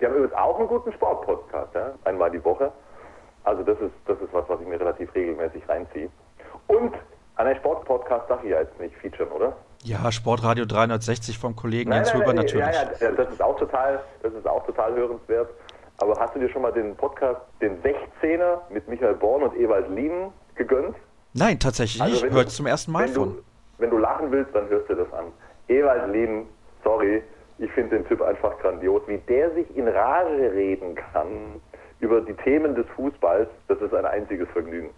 [SPEAKER 2] die haben übrigens auch einen guten Sportpodcast, ja, einmal die Woche. Also das ist, das ist was, was ich mir relativ regelmäßig reinziehe. Und an einen Sportpodcast darf ich ja jetzt nicht featuren, oder?
[SPEAKER 1] Ja, Sportradio 360 vom Kollegen nein, Jens nein, Huber nein, natürlich.
[SPEAKER 2] Ja, ja, das ist auch total, das ist auch total hörenswert. Aber hast du dir schon mal den Podcast, den 16er mit Michael Born und Ewald Lien gegönnt?
[SPEAKER 1] Nein, tatsächlich also nicht. Hört zum ersten Mal
[SPEAKER 2] wenn
[SPEAKER 1] von.
[SPEAKER 2] Du, wenn du lachen willst, dann hörst du das an. Ewald Lien, sorry, ich finde den Typ einfach grandios. Wie der sich in Rage reden kann über die Themen des Fußballs, das ist ein einziges Vergnügen.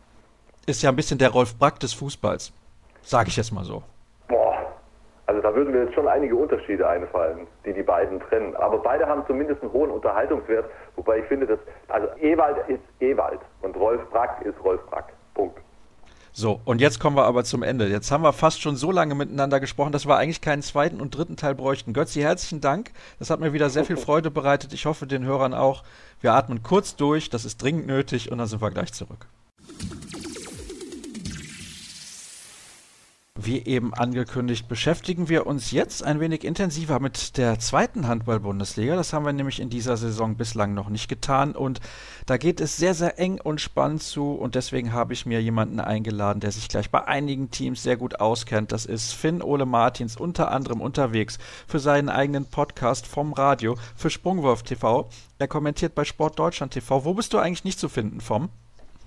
[SPEAKER 1] Ist ja ein bisschen der Rolf Brack des Fußballs, sage ich jetzt mal so.
[SPEAKER 2] Also da würden mir jetzt schon einige Unterschiede einfallen, die die beiden trennen. Aber beide haben zumindest einen hohen Unterhaltungswert, Wobei ich finde, dass, also Ewald ist Ewald und Rolf Brack ist Rolf Brack. Punkt.
[SPEAKER 1] So, und jetzt kommen wir aber zum Ende. Jetzt haben wir fast schon so lange miteinander gesprochen, dass wir eigentlich keinen zweiten und dritten Teil bräuchten. Götzi, herzlichen Dank. Das hat mir wieder sehr viel Freude bereitet. Ich hoffe, den Hörern auch. Wir atmen kurz durch, das ist dringend nötig und dann sind wir gleich zurück. Wie eben angekündigt, beschäftigen wir uns jetzt ein wenig intensiver mit der zweiten Handball-Bundesliga. Das haben wir nämlich in dieser Saison bislang noch nicht getan. Und da geht es sehr, sehr eng und spannend zu. Und deswegen habe ich mir jemanden eingeladen, der sich gleich bei einigen Teams sehr gut auskennt. Das ist Finn Ole Martins, unter anderem unterwegs für seinen eigenen Podcast vom Radio für Sprungwurf TV. Er kommentiert bei Sport Deutschland TV. Wo bist du eigentlich nicht zu finden, vom?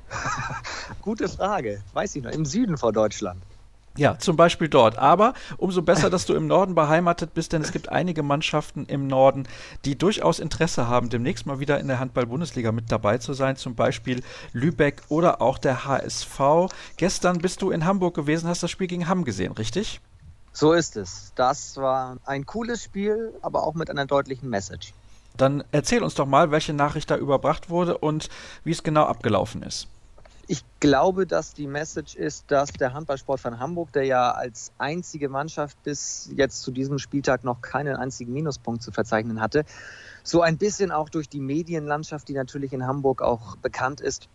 [SPEAKER 3] Gute Frage. Weiß ich noch. Im Süden vor Deutschland.
[SPEAKER 1] Ja, zum Beispiel dort. Aber umso besser, dass du im Norden beheimatet bist, denn es gibt einige Mannschaften im Norden, die durchaus Interesse haben, demnächst mal wieder in der Handball-Bundesliga mit dabei zu sein. Zum Beispiel Lübeck oder auch der HSV. Gestern bist du in Hamburg gewesen, hast das Spiel gegen Hamm gesehen, richtig?
[SPEAKER 3] So ist es. Das war ein cooles Spiel, aber auch mit einer deutlichen Message.
[SPEAKER 1] Dann erzähl uns doch mal, welche Nachricht da überbracht wurde und wie es genau abgelaufen ist.
[SPEAKER 3] Ich glaube, dass die Message ist, dass der Handballsport von Hamburg, der ja als einzige Mannschaft bis jetzt zu diesem Spieltag noch keinen einzigen Minuspunkt zu verzeichnen hatte, so ein bisschen auch durch die Medienlandschaft, die natürlich in Hamburg auch bekannt ist,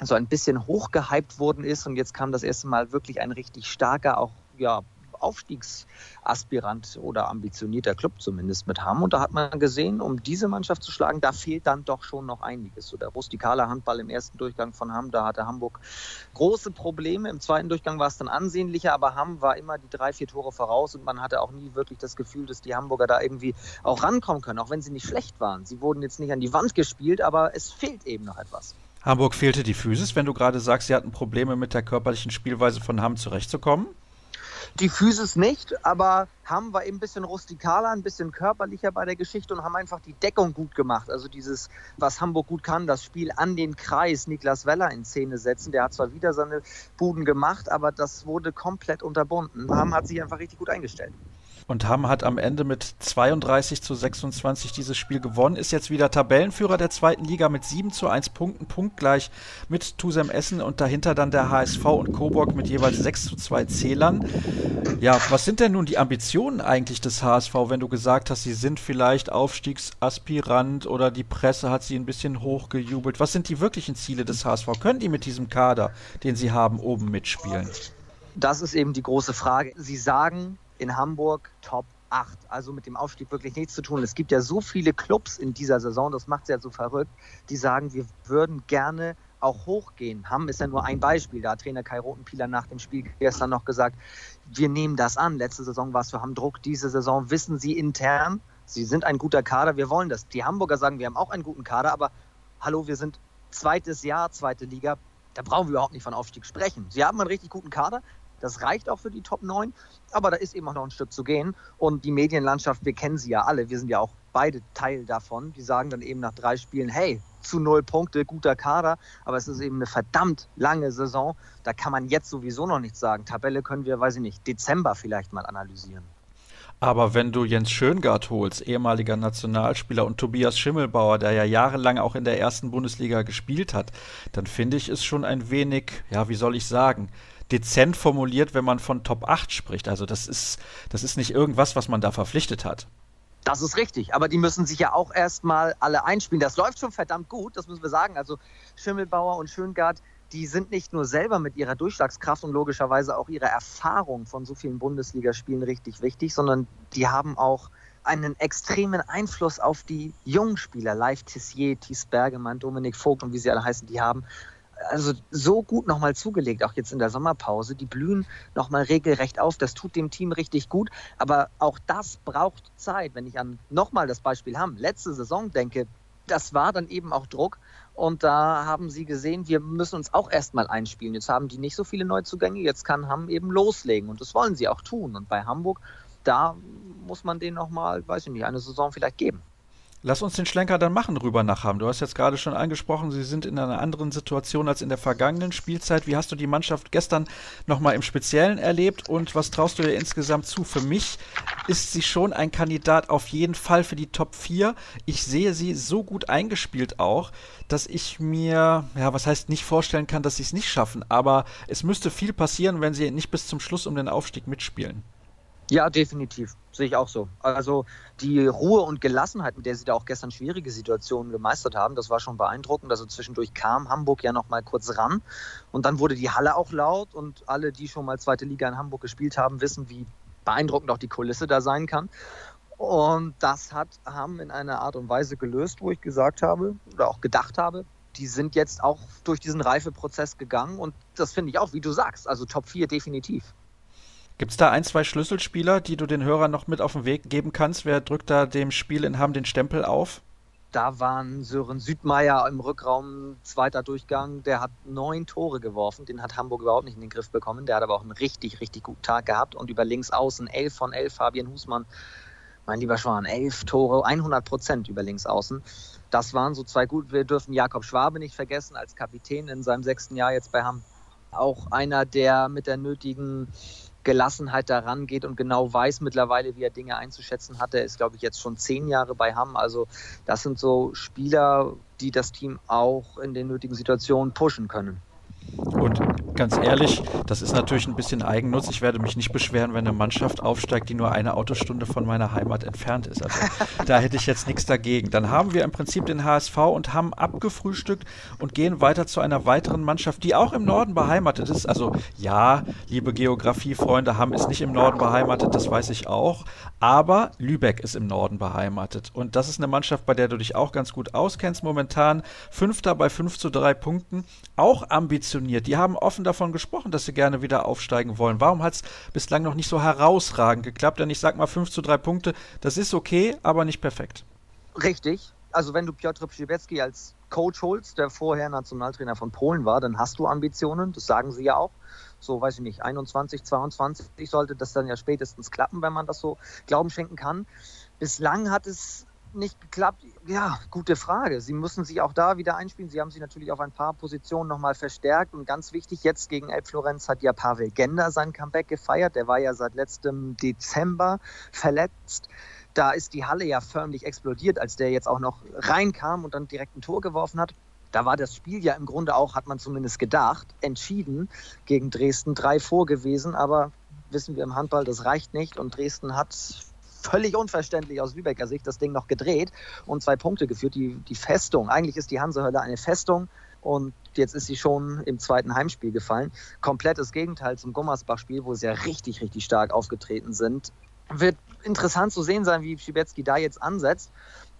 [SPEAKER 3] so ein bisschen hochgehypt worden ist. Und jetzt kam das erste Mal wirklich ein richtig starker, auch ja, Aufstiegsaspirant oder ambitionierter Club zumindest mit haben. Und da hat man gesehen, um diese Mannschaft zu schlagen, da fehlt dann doch schon noch einiges. So der rustikale Handball im ersten Durchgang von Hamm, da hatte Hamburg große Probleme. Im zweiten Durchgang war es dann ansehnlicher, aber Hamm war immer die drei, vier Tore voraus und man hatte auch nie wirklich das Gefühl, dass die Hamburger da irgendwie auch rankommen können, auch wenn sie nicht schlecht waren. Sie wurden jetzt nicht an die Wand gespielt, aber es fehlt eben noch etwas.
[SPEAKER 1] Hamburg fehlte die Physis, wenn du gerade sagst, sie hatten Probleme mit der körperlichen Spielweise von Hamm zurechtzukommen?
[SPEAKER 3] Die Physis nicht, aber haben wir eben ein bisschen rustikaler, ein bisschen körperlicher bei der Geschichte und haben einfach die Deckung gut gemacht. Also dieses, was Hamburg gut kann, das Spiel an den Kreis Niklas Weller in Szene setzen. Der hat zwar wieder seine Buden gemacht, aber das wurde komplett unterbunden. Ham hat sich einfach richtig gut eingestellt.
[SPEAKER 1] Und Hamm hat am Ende mit 32 zu 26 dieses Spiel gewonnen, ist jetzt wieder Tabellenführer der zweiten Liga mit 7 zu 1 Punkten, punktgleich mit Tusem Essen und dahinter dann der HSV und Coburg mit jeweils 6 zu 2 Zählern. Ja, was sind denn nun die Ambitionen eigentlich des HSV, wenn du gesagt hast, sie sind vielleicht Aufstiegsaspirant oder die Presse hat sie ein bisschen hochgejubelt? Was sind die wirklichen Ziele des HSV? Können die mit diesem Kader, den sie haben, oben mitspielen?
[SPEAKER 3] Das ist eben die große Frage. Sie sagen, in Hamburg Top 8. Also mit dem Aufstieg wirklich nichts zu tun. Es gibt ja so viele Clubs in dieser Saison, das macht es ja so verrückt, die sagen, wir würden gerne auch hochgehen. Hamm ist ja nur ein Beispiel. Da hat Trainer Kai Rotenpieler nach dem Spiel gestern noch gesagt, wir nehmen das an. Letzte Saison war es für Hamm Druck. Diese Saison wissen sie intern, sie sind ein guter Kader, wir wollen das. Die Hamburger sagen, wir haben auch einen guten Kader, aber hallo, wir sind zweites Jahr, zweite Liga. Da brauchen wir überhaupt nicht von Aufstieg sprechen. Sie haben einen richtig guten Kader, das reicht auch für die Top 9, aber da ist eben auch noch ein Stück zu gehen. Und die Medienlandschaft, wir kennen sie ja alle, wir sind ja auch beide Teil davon. Die sagen dann eben nach drei Spielen, hey, zu null Punkte, guter Kader, aber es ist eben eine verdammt lange Saison. Da kann man jetzt sowieso noch nichts sagen. Tabelle können wir, weiß ich nicht, Dezember vielleicht mal analysieren.
[SPEAKER 1] Aber wenn du Jens Schöngard holst, ehemaliger Nationalspieler, und Tobias Schimmelbauer, der ja jahrelang auch in der ersten Bundesliga gespielt hat, dann finde ich es schon ein wenig, ja, wie soll ich sagen, dezent formuliert, wenn man von Top 8 spricht. Also das ist, das ist nicht irgendwas, was man da verpflichtet hat.
[SPEAKER 3] Das ist richtig, aber die müssen sich ja auch erstmal alle einspielen. Das läuft schon verdammt gut, das müssen wir sagen. Also Schimmelbauer und Schöngard, die sind nicht nur selber mit ihrer Durchschlagskraft und logischerweise auch ihrer Erfahrung von so vielen Bundesligaspielen richtig wichtig, sondern die haben auch einen extremen Einfluss auf die jungen Spieler. Live Tissier, Thies Bergemann, Dominik Vogt und wie sie alle heißen, die haben also so gut nochmal zugelegt, auch jetzt in der Sommerpause. Die blühen nochmal regelrecht auf. Das tut dem Team richtig gut. Aber auch das braucht Zeit. Wenn ich an nochmal das Beispiel haben, letzte Saison denke, das war dann eben auch Druck. Und da haben sie gesehen, wir müssen uns auch erstmal einspielen. Jetzt haben die nicht so viele Neuzugänge. Jetzt kann Hamm eben loslegen. Und das wollen sie auch tun. Und bei Hamburg, da muss man denen nochmal, weiß ich nicht, eine Saison vielleicht geben.
[SPEAKER 1] Lass uns den Schlenker dann machen rüber nach Hamm. Du hast jetzt gerade schon angesprochen, Sie sind in einer anderen Situation als in der vergangenen Spielzeit. Wie hast du die Mannschaft gestern nochmal im Speziellen erlebt und was traust du dir insgesamt zu? Für mich ist sie schon ein Kandidat auf jeden Fall für die Top 4. Ich sehe sie so gut eingespielt auch, dass ich mir, ja, was heißt nicht vorstellen kann, dass sie es nicht schaffen, aber es müsste viel passieren, wenn sie nicht bis zum Schluss um den Aufstieg mitspielen.
[SPEAKER 3] Ja, definitiv. Sehe ich auch so. Also die Ruhe und Gelassenheit, mit der sie da auch gestern schwierige Situationen gemeistert haben, das war schon beeindruckend. Also zwischendurch kam Hamburg ja noch mal kurz ran und dann wurde die Halle auch laut und alle, die schon mal zweite Liga in Hamburg gespielt haben, wissen, wie beeindruckend auch die Kulisse da sein kann. Und das hat Hamm in einer Art und Weise gelöst, wo ich gesagt habe oder auch gedacht habe, die sind jetzt auch durch diesen Reifeprozess gegangen und das finde ich auch, wie du sagst, also Top 4 definitiv.
[SPEAKER 1] Gibt es da ein, zwei Schlüsselspieler, die du den Hörern noch mit auf den Weg geben kannst? Wer drückt da dem Spiel in Hamm den Stempel auf?
[SPEAKER 3] Da waren Sören Südmeier im Rückraum, zweiter Durchgang. Der hat neun Tore geworfen. Den hat Hamburg überhaupt nicht in den Griff bekommen. Der hat aber auch einen richtig, richtig guten Tag gehabt. Und über links außen elf von elf Fabian Husmann. Mein lieber Schwan, elf Tore, 100 Prozent über links außen. Das waren so zwei gut. Wir dürfen Jakob Schwabe nicht vergessen als Kapitän in seinem sechsten Jahr jetzt bei Hamm. Auch einer, der mit der nötigen Gelassenheit daran geht und genau weiß mittlerweile, wie er Dinge einzuschätzen hat. Er ist, glaube ich, jetzt schon zehn Jahre bei Hamm. Also das sind so Spieler, die das Team auch in den nötigen Situationen pushen können.
[SPEAKER 1] Und ganz ehrlich, das ist natürlich ein bisschen Eigennutz. Ich werde mich nicht beschweren, wenn eine Mannschaft aufsteigt, die nur eine Autostunde von meiner Heimat entfernt ist. Also da hätte ich jetzt nichts dagegen. Dann haben wir im Prinzip den HSV und haben abgefrühstückt und gehen weiter zu einer weiteren Mannschaft, die auch im Norden beheimatet ist. Also ja, liebe Geografiefreunde, Hamm ist nicht im Norden beheimatet, das weiß ich auch. Aber Lübeck ist im Norden beheimatet. Und das ist eine Mannschaft, bei der du dich auch ganz gut auskennst. Momentan Fünfter bei 5 zu 3 Punkten. Auch ambitioniert funktioniert. Die haben offen davon gesprochen, dass sie gerne wieder aufsteigen wollen. Warum hat es bislang noch nicht so herausragend geklappt? Denn ich sag mal 5 zu 3 Punkte, das ist okay, aber nicht perfekt.
[SPEAKER 3] Richtig. Also wenn du Piotr Przybecki als Coach holst, der vorher Nationaltrainer von Polen war, dann hast du Ambitionen, das sagen sie ja auch. So, weiß ich nicht, 21, 22 sollte das dann ja spätestens klappen, wenn man das so Glauben schenken kann. Bislang hat es nicht geklappt? Ja, gute Frage. Sie müssen sich auch da wieder einspielen. Sie haben sich natürlich auf ein paar Positionen nochmal verstärkt. Und ganz wichtig, jetzt gegen Elbflorenz hat ja Pavel Gender sein Comeback gefeiert. Der war ja seit letztem Dezember verletzt. Da ist die Halle ja förmlich explodiert, als der jetzt auch noch reinkam und dann direkt ein Tor geworfen hat. Da war das Spiel ja im Grunde auch, hat man zumindest gedacht, entschieden gegen Dresden. Drei vor gewesen, aber wissen wir im Handball, das reicht nicht. Und Dresden hat völlig unverständlich aus Lübecker Sicht das Ding noch gedreht und zwei Punkte geführt. Die, die Festung, eigentlich ist die Hansehölle eine Festung und jetzt ist sie schon im zweiten Heimspiel gefallen. Komplettes Gegenteil zum Gummersbach-Spiel, wo sie ja richtig, richtig stark aufgetreten sind. Wird interessant zu sehen sein, wie Schibetzky da jetzt ansetzt.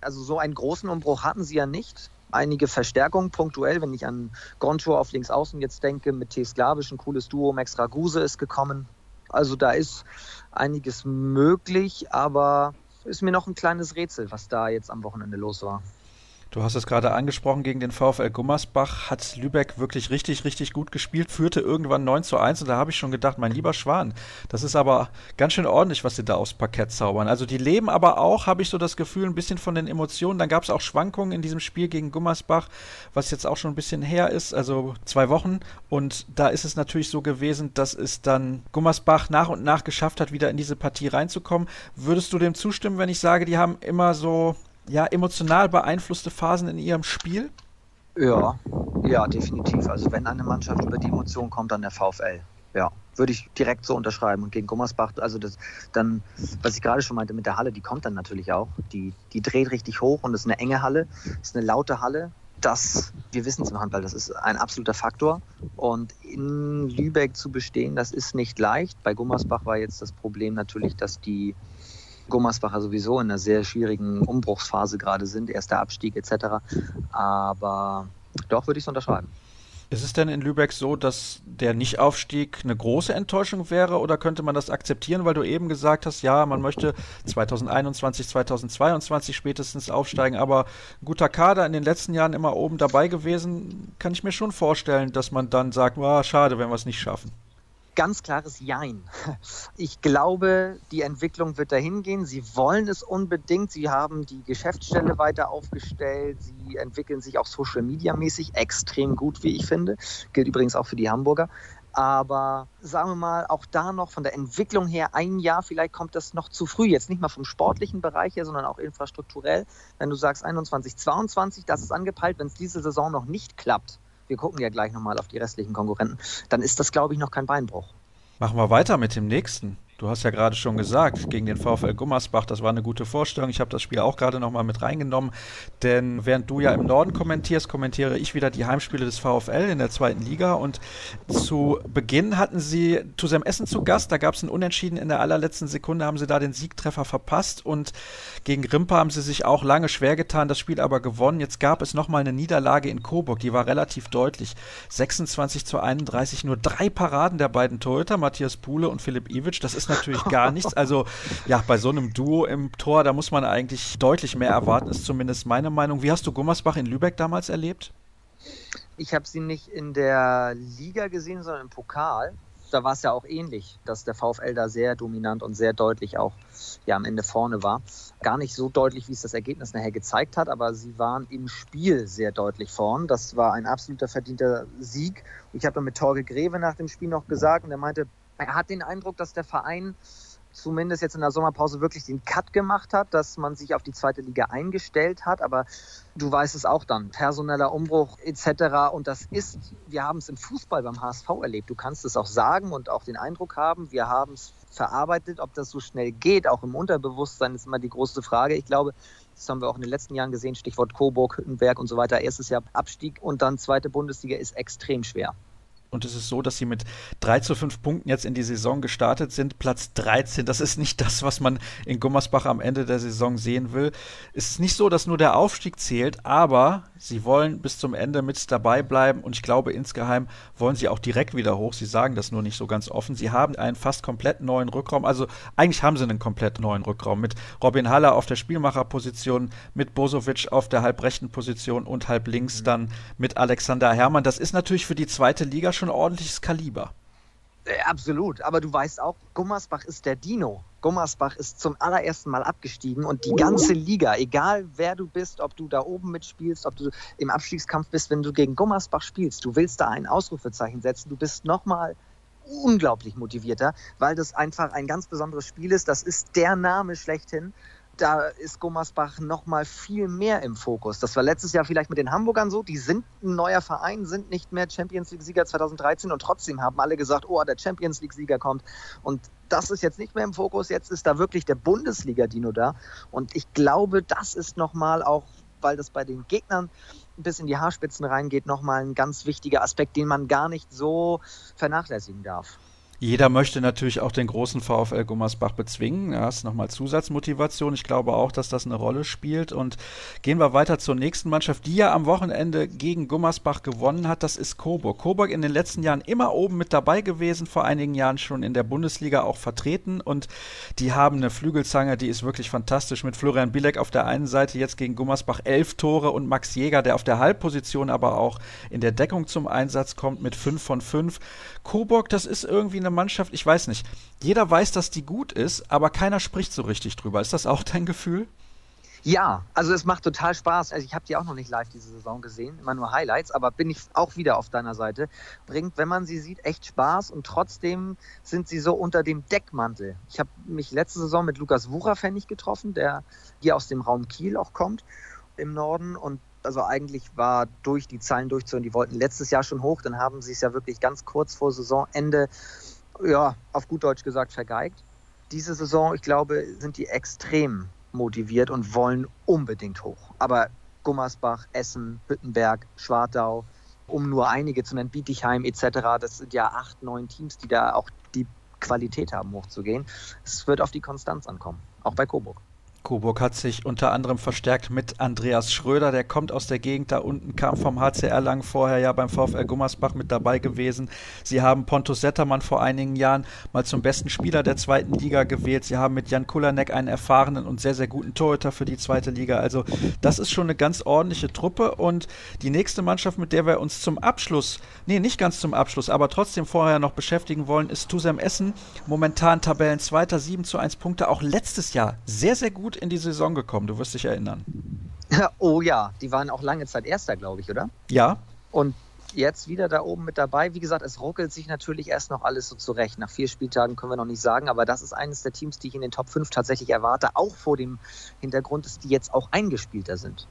[SPEAKER 3] Also so einen großen Umbruch hatten sie ja nicht. Einige Verstärkungen punktuell, wenn ich an Goncho auf links außen jetzt denke, mit T. Sklavisch ein cooles Duo, Max Raguse ist gekommen. Also da ist einiges möglich, aber ist mir noch ein kleines Rätsel, was da jetzt am Wochenende los war.
[SPEAKER 1] Du hast es gerade angesprochen, gegen den VfL Gummersbach hat Lübeck wirklich richtig, richtig gut gespielt, führte irgendwann 9 zu 1 und da habe ich schon gedacht, mein lieber Schwan, das ist aber ganz schön ordentlich, was sie da aufs Parkett zaubern. Also die leben aber auch, habe ich so das Gefühl, ein bisschen von den Emotionen. Dann gab es auch Schwankungen in diesem Spiel gegen Gummersbach, was jetzt auch schon ein bisschen her ist, also zwei Wochen. Und da ist es natürlich so gewesen, dass es dann Gummersbach nach und nach geschafft hat, wieder in diese Partie reinzukommen. Würdest du dem zustimmen, wenn ich sage, die haben immer so ja, emotional beeinflusste Phasen in ihrem Spiel?
[SPEAKER 3] Ja, ja, definitiv. Also wenn eine Mannschaft über die Emotionen kommt, dann der VfL. Ja, würde ich direkt so unterschreiben. Und gegen Gummersbach, also das dann, was ich gerade schon meinte mit der Halle, die kommt dann natürlich auch. Die, die dreht richtig hoch und es ist eine enge Halle, es ist eine laute Halle. Das, wir wissen es im Handball, das ist ein absoluter Faktor. Und in Lübeck zu bestehen, das ist nicht leicht. Bei Gummersbach war jetzt das Problem natürlich, dass die Gummersbacher sowieso in einer sehr schwierigen Umbruchsphase gerade sind, erster Abstieg etc. Aber doch würde ich es unterschreiben.
[SPEAKER 1] Ist es denn in Lübeck so, dass der Nichtaufstieg eine große Enttäuschung wäre oder könnte man das akzeptieren, weil du eben gesagt hast, ja, man möchte 2021, 2022 spätestens aufsteigen, aber ein guter Kader in den letzten Jahren immer oben dabei gewesen, kann ich mir schon vorstellen, dass man dann sagt, oh, schade, wenn wir es nicht schaffen.
[SPEAKER 3] Ganz klares Jein. Ich glaube, die Entwicklung wird dahin gehen. Sie wollen es unbedingt. Sie haben die Geschäftsstelle weiter aufgestellt. Sie entwickeln sich auch Social Media mäßig extrem gut, wie ich finde. Gilt übrigens auch für die Hamburger. Aber sagen wir mal, auch da noch von der Entwicklung her ein Jahr, vielleicht kommt das noch zu früh. Jetzt nicht mal vom sportlichen Bereich her, sondern auch infrastrukturell. Wenn du sagst 21, 22, das ist angepeilt. Wenn es diese Saison noch nicht klappt, wir gucken ja gleich nochmal auf die restlichen Konkurrenten, dann ist das, glaube ich, noch kein Beinbruch.
[SPEAKER 1] Machen wir weiter mit dem nächsten. Du hast ja gerade schon gesagt, gegen den VfL Gummersbach, das war eine gute Vorstellung. Ich habe das Spiel auch gerade nochmal mit reingenommen, denn während du ja im Norden kommentierst, kommentiere ich wieder die Heimspiele des VfL in der zweiten Liga. Und zu Beginn hatten sie Tusem Essen zu Gast, da gab es einen Unentschieden in der allerletzten Sekunde, haben sie da den Siegtreffer verpasst und gegen Rimpa haben sie sich auch lange schwer getan, das Spiel aber gewonnen. Jetzt gab es nochmal eine Niederlage in Coburg, die war relativ deutlich. 26 zu 31, nur drei Paraden der beiden Torhüter, Matthias Puhle und Philipp Iwitsch. Das ist natürlich gar nichts. Also ja, bei so einem Duo im Tor, da muss man eigentlich deutlich mehr erwarten, ist zumindest meine Meinung. Wie hast du Gummersbach in Lübeck damals erlebt?
[SPEAKER 3] Ich habe sie nicht in der Liga gesehen, sondern im Pokal. Da war es ja auch ähnlich, dass der VfL da sehr dominant und sehr deutlich auch ja, am Ende vorne war. Gar nicht so deutlich, wie es das Ergebnis nachher gezeigt hat, aber sie waren im Spiel sehr deutlich vorn. Das war ein absoluter verdienter Sieg. Ich habe dann mit Torge Greve nach dem Spiel noch gesagt und er meinte, er hat den Eindruck, dass der Verein zumindest jetzt in der Sommerpause wirklich den Cut gemacht hat, dass man sich auf die zweite Liga eingestellt hat. Aber du weißt es auch dann, personeller Umbruch etc. Und das ist, wir haben es im Fußball beim HSV erlebt. Du kannst es auch sagen und auch den Eindruck haben, wir haben es verarbeitet. Ob das so schnell geht, auch im Unterbewusstsein, ist immer die große Frage. Ich glaube, das haben wir auch in den letzten Jahren gesehen, Stichwort Coburg, Hüttenberg und so weiter. Erstes Jahr Abstieg und dann zweite Bundesliga ist extrem schwer.
[SPEAKER 1] Und es ist so, dass sie mit 3 zu 5 Punkten jetzt in die Saison gestartet sind. Platz 13, das ist nicht das, was man in Gummersbach am Ende der Saison sehen will. Es ist nicht so, dass nur der Aufstieg zählt, aber sie wollen bis zum Ende mit dabei bleiben. Und ich glaube, insgeheim wollen sie auch direkt wieder hoch. Sie sagen das nur nicht so ganz offen. Sie haben einen fast komplett neuen Rückraum. Also eigentlich haben sie einen komplett neuen Rückraum mit Robin Haller auf der Spielmacherposition, mit Bosovic auf der halbrechten Position und halb links mhm. dann mit Alexander Herrmann. Das ist natürlich für die zweite Liga schon schon ein ordentliches Kaliber.
[SPEAKER 3] Äh, absolut, aber du weißt auch, Gummersbach ist der Dino. Gummersbach ist zum allerersten Mal abgestiegen und die ganze Liga, egal wer du bist, ob du da oben mitspielst, ob du im Abstiegskampf bist, wenn du gegen Gummersbach spielst, du willst da ein Ausrufezeichen setzen, du bist nochmal unglaublich motivierter, weil das einfach ein ganz besonderes Spiel ist. Das ist der Name schlechthin da ist Gummersbach noch mal viel mehr im Fokus. Das war letztes Jahr vielleicht mit den Hamburgern so. Die sind ein neuer Verein, sind nicht mehr Champions League-Sieger 2013 und trotzdem haben alle gesagt, oh, der Champions League-Sieger kommt. Und das ist jetzt nicht mehr im Fokus. Jetzt ist da wirklich der Bundesliga-Dino da. Und ich glaube, das ist noch mal auch, weil das bei den Gegnern bis in die Haarspitzen reingeht, noch mal ein ganz wichtiger Aspekt, den man gar nicht so vernachlässigen darf.
[SPEAKER 1] Jeder möchte natürlich auch den großen VfL Gummersbach bezwingen. Ja, ist nochmal Zusatzmotivation. Ich glaube auch, dass das eine Rolle spielt. Und gehen wir weiter zur nächsten Mannschaft, die ja am Wochenende gegen Gummersbach gewonnen hat. Das ist Coburg. Coburg in den letzten Jahren immer oben mit dabei gewesen, vor einigen Jahren schon in der Bundesliga auch vertreten. Und die haben eine Flügelzange, die ist wirklich fantastisch. Mit Florian Bilek auf der einen Seite jetzt gegen Gummersbach elf Tore und Max Jäger, der auf der Halbposition aber auch in der Deckung zum Einsatz kommt mit fünf von fünf. Coburg, das ist irgendwie eine Mannschaft, ich weiß nicht. Jeder weiß, dass die gut ist, aber keiner spricht so richtig drüber. Ist das auch dein Gefühl?
[SPEAKER 3] Ja, also es macht total Spaß. Also ich habe die auch noch nicht live diese Saison gesehen, immer nur Highlights, aber bin ich auch wieder auf deiner Seite. Bringt, wenn man sie sieht, echt Spaß und trotzdem sind sie so unter dem Deckmantel. Ich habe mich letzte Saison mit Lukas Wucherpfennig getroffen, der hier aus dem Raum Kiel auch kommt im Norden und also eigentlich war durch die Zahlen durchzuhören, die wollten letztes Jahr schon hoch, dann haben sie es ja wirklich ganz kurz vor Saisonende, ja, auf gut Deutsch gesagt, vergeigt. Diese Saison, ich glaube, sind die extrem motiviert und wollen unbedingt hoch. Aber Gummersbach, Essen, Hüttenberg, Schwartau, um nur einige zu nennen, Bietigheim etc., das sind ja acht, neun Teams, die da auch die Qualität haben, hochzugehen. Es wird auf die Konstanz ankommen, auch bei Coburg.
[SPEAKER 1] Coburg hat sich unter anderem verstärkt mit Andreas Schröder, der kommt aus der Gegend da unten, kam vom HCR lang vorher ja beim VfL Gummersbach mit dabei gewesen. Sie haben Pontus Settermann vor einigen Jahren mal zum besten Spieler der zweiten Liga gewählt. Sie haben mit Jan Kulanek einen erfahrenen und sehr, sehr guten Torhüter für die zweite Liga. Also das ist schon eine ganz ordentliche Truppe und die nächste Mannschaft, mit der wir uns zum Abschluss, nee, nicht ganz zum Abschluss, aber trotzdem vorher noch beschäftigen wollen, ist Tusem Essen. Momentan Tabellenzweiter, 7 zu 1 Punkte. Auch letztes Jahr sehr, sehr gut in die Saison gekommen. Du wirst dich erinnern.
[SPEAKER 3] Oh ja, die waren auch lange Zeit Erster, glaube ich, oder?
[SPEAKER 1] Ja.
[SPEAKER 3] Und jetzt wieder da oben mit dabei. Wie gesagt, es ruckelt sich natürlich erst noch alles so zurecht. Nach vier Spieltagen können wir noch nicht sagen, aber das ist eines der Teams, die ich in den Top 5 tatsächlich erwarte, auch vor dem Hintergrund, dass die jetzt auch eingespielter sind.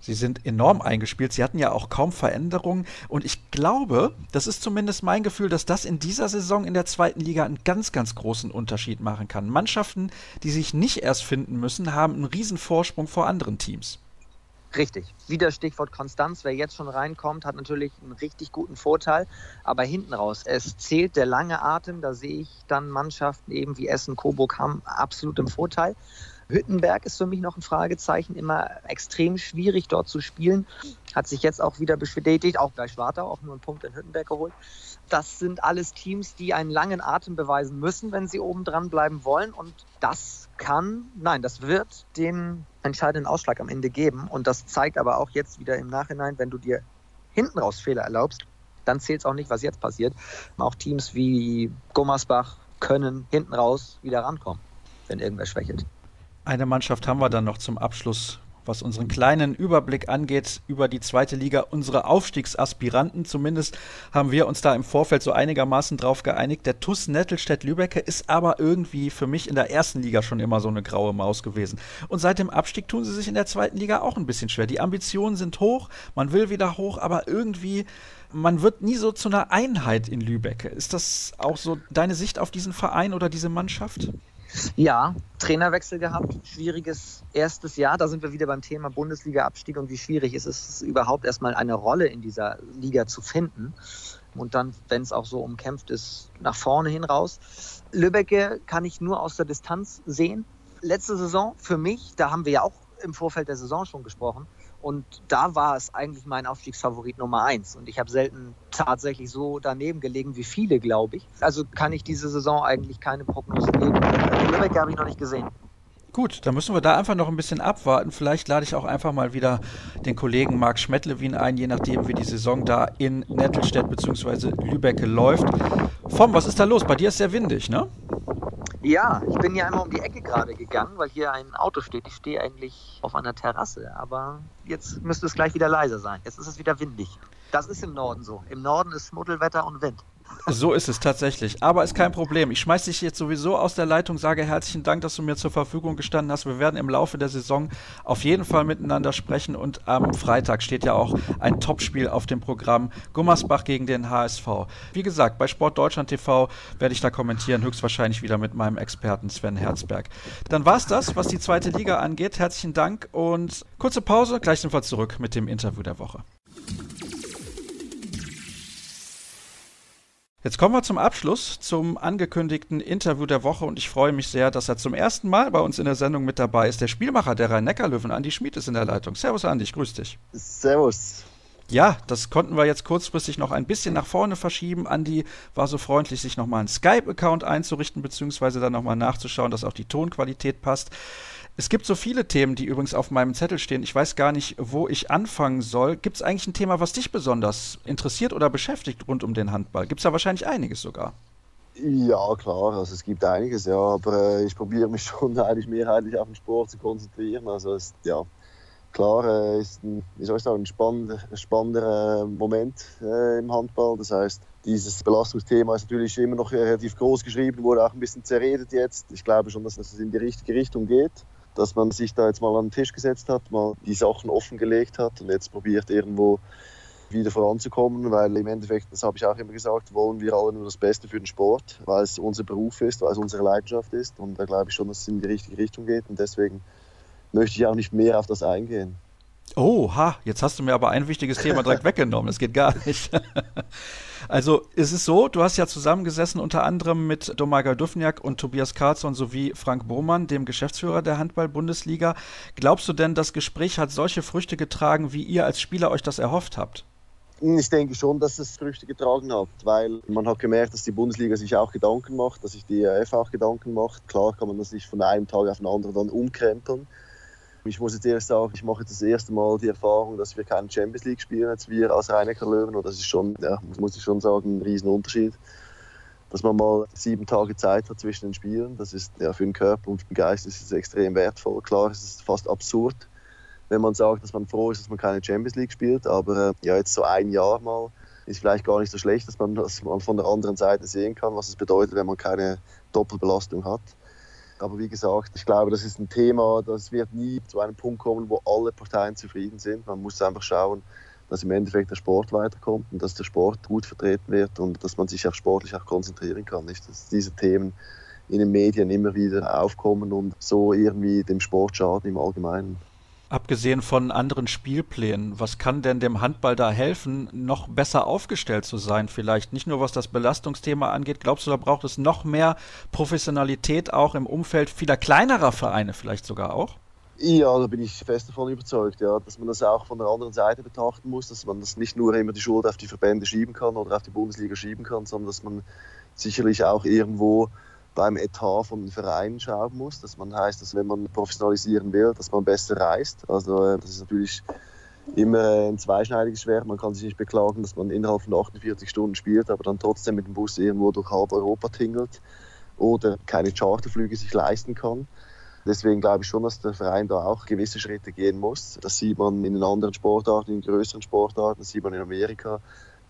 [SPEAKER 1] Sie sind enorm eingespielt. Sie hatten ja auch kaum Veränderungen. Und ich glaube, das ist zumindest mein Gefühl, dass das in dieser Saison in der zweiten Liga einen ganz, ganz großen Unterschied machen kann. Mannschaften, die sich nicht erst finden müssen, haben einen riesen Vorsprung vor anderen Teams.
[SPEAKER 3] Richtig. Wieder Stichwort Konstanz. Wer jetzt schon reinkommt, hat natürlich einen richtig guten Vorteil. Aber hinten raus, es zählt der lange Atem. Da sehe ich dann Mannschaften eben wie Essen, Coburg haben absolut im Vorteil. Hüttenberg ist für mich noch ein Fragezeichen, immer extrem schwierig dort zu spielen. Hat sich jetzt auch wieder bestätigt, auch bei Schwartau, auch nur einen Punkt in Hüttenberg geholt. Das sind alles Teams, die einen langen Atem beweisen müssen, wenn sie oben dran bleiben wollen. Und das kann, nein, das wird den entscheidenden Ausschlag am Ende geben. Und das zeigt aber auch jetzt wieder im Nachhinein, wenn du dir hinten raus Fehler erlaubst, dann zählt es auch nicht, was jetzt passiert. Auch Teams wie Gummersbach können hinten raus wieder rankommen, wenn irgendwer schwächelt.
[SPEAKER 1] Eine Mannschaft haben wir dann noch zum Abschluss, was unseren kleinen Überblick angeht über die zweite Liga, unsere Aufstiegsaspiranten. Zumindest haben wir uns da im Vorfeld so einigermaßen drauf geeinigt. Der TUS Nettelstedt-Lübecke ist aber irgendwie für mich in der ersten Liga schon immer so eine graue Maus gewesen. Und seit dem Abstieg tun sie sich in der zweiten Liga auch ein bisschen schwer. Die Ambitionen sind hoch, man will wieder hoch, aber irgendwie man wird nie so zu einer Einheit in Lübecke. Ist das auch so deine Sicht auf diesen Verein oder diese Mannschaft?
[SPEAKER 3] Ja, Trainerwechsel gehabt, schwieriges erstes Jahr. Da sind wir wieder beim Thema Bundesliga-Abstieg und wie schwierig ist es überhaupt erstmal eine Rolle in dieser Liga zu finden. Und dann, wenn es auch so umkämpft ist, nach vorne hin raus. Lübbecke kann ich nur aus der Distanz sehen. Letzte Saison für mich, da haben wir ja auch im Vorfeld der Saison schon gesprochen, und da war es eigentlich mein Aufstiegsfavorit Nummer eins. Und ich habe selten tatsächlich so daneben gelegen wie viele, glaube ich. Also kann ich diese Saison eigentlich keine Prognose geben. Lübeck habe ich noch nicht gesehen.
[SPEAKER 1] Gut, dann müssen wir da einfach noch ein bisschen abwarten. Vielleicht lade ich auch einfach mal wieder den Kollegen Marc Schmettlewin ein, je nachdem, wie die Saison da in Nettelstedt bzw. Lübecke läuft. Vom, was ist da los? Bei dir ist sehr windig, ne?
[SPEAKER 3] Ja, ich bin ja einmal um die Ecke gerade gegangen, weil hier ein Auto steht. Ich stehe eigentlich auf einer Terrasse, aber jetzt müsste es gleich wieder leiser sein. Jetzt ist es wieder windig. Das ist im Norden so. Im Norden ist Schmuddelwetter und Wind.
[SPEAKER 1] So ist es tatsächlich. Aber ist kein Problem. Ich schmeiß dich jetzt sowieso aus der Leitung, sage herzlichen Dank, dass du mir zur Verfügung gestanden hast. Wir werden im Laufe der Saison auf jeden Fall miteinander sprechen und am Freitag steht ja auch ein Topspiel auf dem Programm. Gummersbach gegen den HSV. Wie gesagt, bei Sport Deutschland TV werde ich da kommentieren, höchstwahrscheinlich wieder mit meinem Experten Sven Herzberg. Dann war es das, was die zweite Liga angeht. Herzlichen Dank und kurze Pause. Gleich sind wir zurück mit dem Interview der Woche. Jetzt kommen wir zum Abschluss, zum angekündigten Interview der Woche und ich freue mich sehr, dass er zum ersten Mal bei uns in der Sendung mit dabei ist. Der Spielmacher der Rhein-Neckar-Löwen, Andi Schmid, ist in der Leitung. Servus, Andi, ich grüße dich.
[SPEAKER 4] Servus.
[SPEAKER 1] Ja, das konnten wir jetzt kurzfristig noch ein bisschen nach vorne verschieben. Andi war so freundlich, sich nochmal einen Skype-Account einzurichten, beziehungsweise dann nochmal nachzuschauen, dass auch die Tonqualität passt. Es gibt so viele Themen, die übrigens auf meinem Zettel stehen. Ich weiß gar nicht, wo ich anfangen soll. Gibt es eigentlich ein Thema, was dich besonders interessiert oder beschäftigt rund um den Handball? Gibt es ja wahrscheinlich einiges sogar.
[SPEAKER 4] Ja, klar, also es gibt einiges, ja, aber äh, ich probiere mich schon eigentlich mehrheitlich auf den Sport zu konzentrieren. Also es, ja, klar, äh, ist ein, wie soll ich sagen, ein spannender, spannender Moment äh, im Handball. Das heißt, dieses Belastungsthema ist natürlich immer noch relativ groß geschrieben, wurde auch ein bisschen zerredet jetzt. Ich glaube schon, dass es in die richtige Richtung geht dass man sich da jetzt mal an den Tisch gesetzt hat, mal die Sachen offengelegt hat und jetzt probiert irgendwo wieder voranzukommen, weil im Endeffekt, das habe ich auch immer gesagt, wollen wir alle nur das Beste für den Sport, weil es unser Beruf ist, weil es unsere Leidenschaft ist und da glaube ich schon, dass es in die richtige Richtung geht und deswegen möchte ich auch nicht mehr auf das eingehen.
[SPEAKER 1] Oh, ha, jetzt hast du mir aber ein wichtiges Thema direkt weggenommen. Das geht gar nicht. Also es ist so, du hast ja zusammengesessen unter anderem mit Domaga Dufniak und Tobias Karlsson sowie Frank Bohmann, dem Geschäftsführer der Handball-Bundesliga. Glaubst du denn, das Gespräch hat solche Früchte getragen, wie ihr als Spieler euch das erhofft habt?
[SPEAKER 4] Ich denke schon, dass es Früchte getragen hat, weil man hat gemerkt, dass die Bundesliga sich auch Gedanken macht, dass sich die ERF auch Gedanken macht. Klar kann man das nicht von einem Tag auf den anderen dann umkrempeln. Ich muss jetzt ehrlich sagen, ich mache jetzt das erste Mal die Erfahrung, dass wir keine Champions League spielen, als wir als Rhein-Neckar Löwen. Und das ist schon, ja, muss ich schon sagen, ein Riesenunterschied. Dass man mal sieben Tage Zeit hat zwischen den Spielen, das ist ja, für den Körper und den Geist ist es extrem wertvoll. Klar, es ist fast absurd, wenn man sagt, dass man froh ist, dass man keine Champions League spielt. Aber äh, ja, jetzt so ein Jahr mal ist vielleicht gar nicht so schlecht, dass man das mal von der anderen Seite sehen kann, was es bedeutet, wenn man keine Doppelbelastung hat. Aber wie gesagt, ich glaube, das ist ein Thema, das wird nie zu einem Punkt kommen, wo alle Parteien zufrieden sind. Man muss einfach schauen, dass im Endeffekt der Sport weiterkommt und dass der Sport gut vertreten wird und dass man sich auch sportlich auch konzentrieren kann. Nicht, dass diese Themen in den Medien immer wieder aufkommen und so irgendwie dem Sport schaden im Allgemeinen.
[SPEAKER 1] Abgesehen von anderen Spielplänen, was kann denn dem Handball da helfen, noch besser aufgestellt zu sein? Vielleicht nicht nur was das Belastungsthema angeht. Glaubst du, da braucht es noch mehr Professionalität auch im Umfeld vieler kleinerer Vereine vielleicht sogar auch?
[SPEAKER 4] Ja, da bin ich fest davon überzeugt, ja, dass man das auch von der anderen Seite betrachten muss, dass man das nicht nur immer die Schuld auf die Verbände schieben kann oder auf die Bundesliga schieben kann, sondern dass man sicherlich auch irgendwo beim Etat von den Vereinen schauen muss. Dass man heißt, dass wenn man professionalisieren will, dass man besser reist. Also äh, das ist natürlich immer ein zweischneidiges Schwert. Man kann sich nicht beklagen, dass man innerhalb von 48 Stunden spielt, aber dann trotzdem mit dem Bus irgendwo durch halb Europa tingelt oder keine Charterflüge sich leisten kann. Deswegen glaube ich schon, dass der Verein da auch gewisse Schritte gehen muss. Das sieht man in den anderen Sportarten, in größeren Sportarten, das sieht man in Amerika,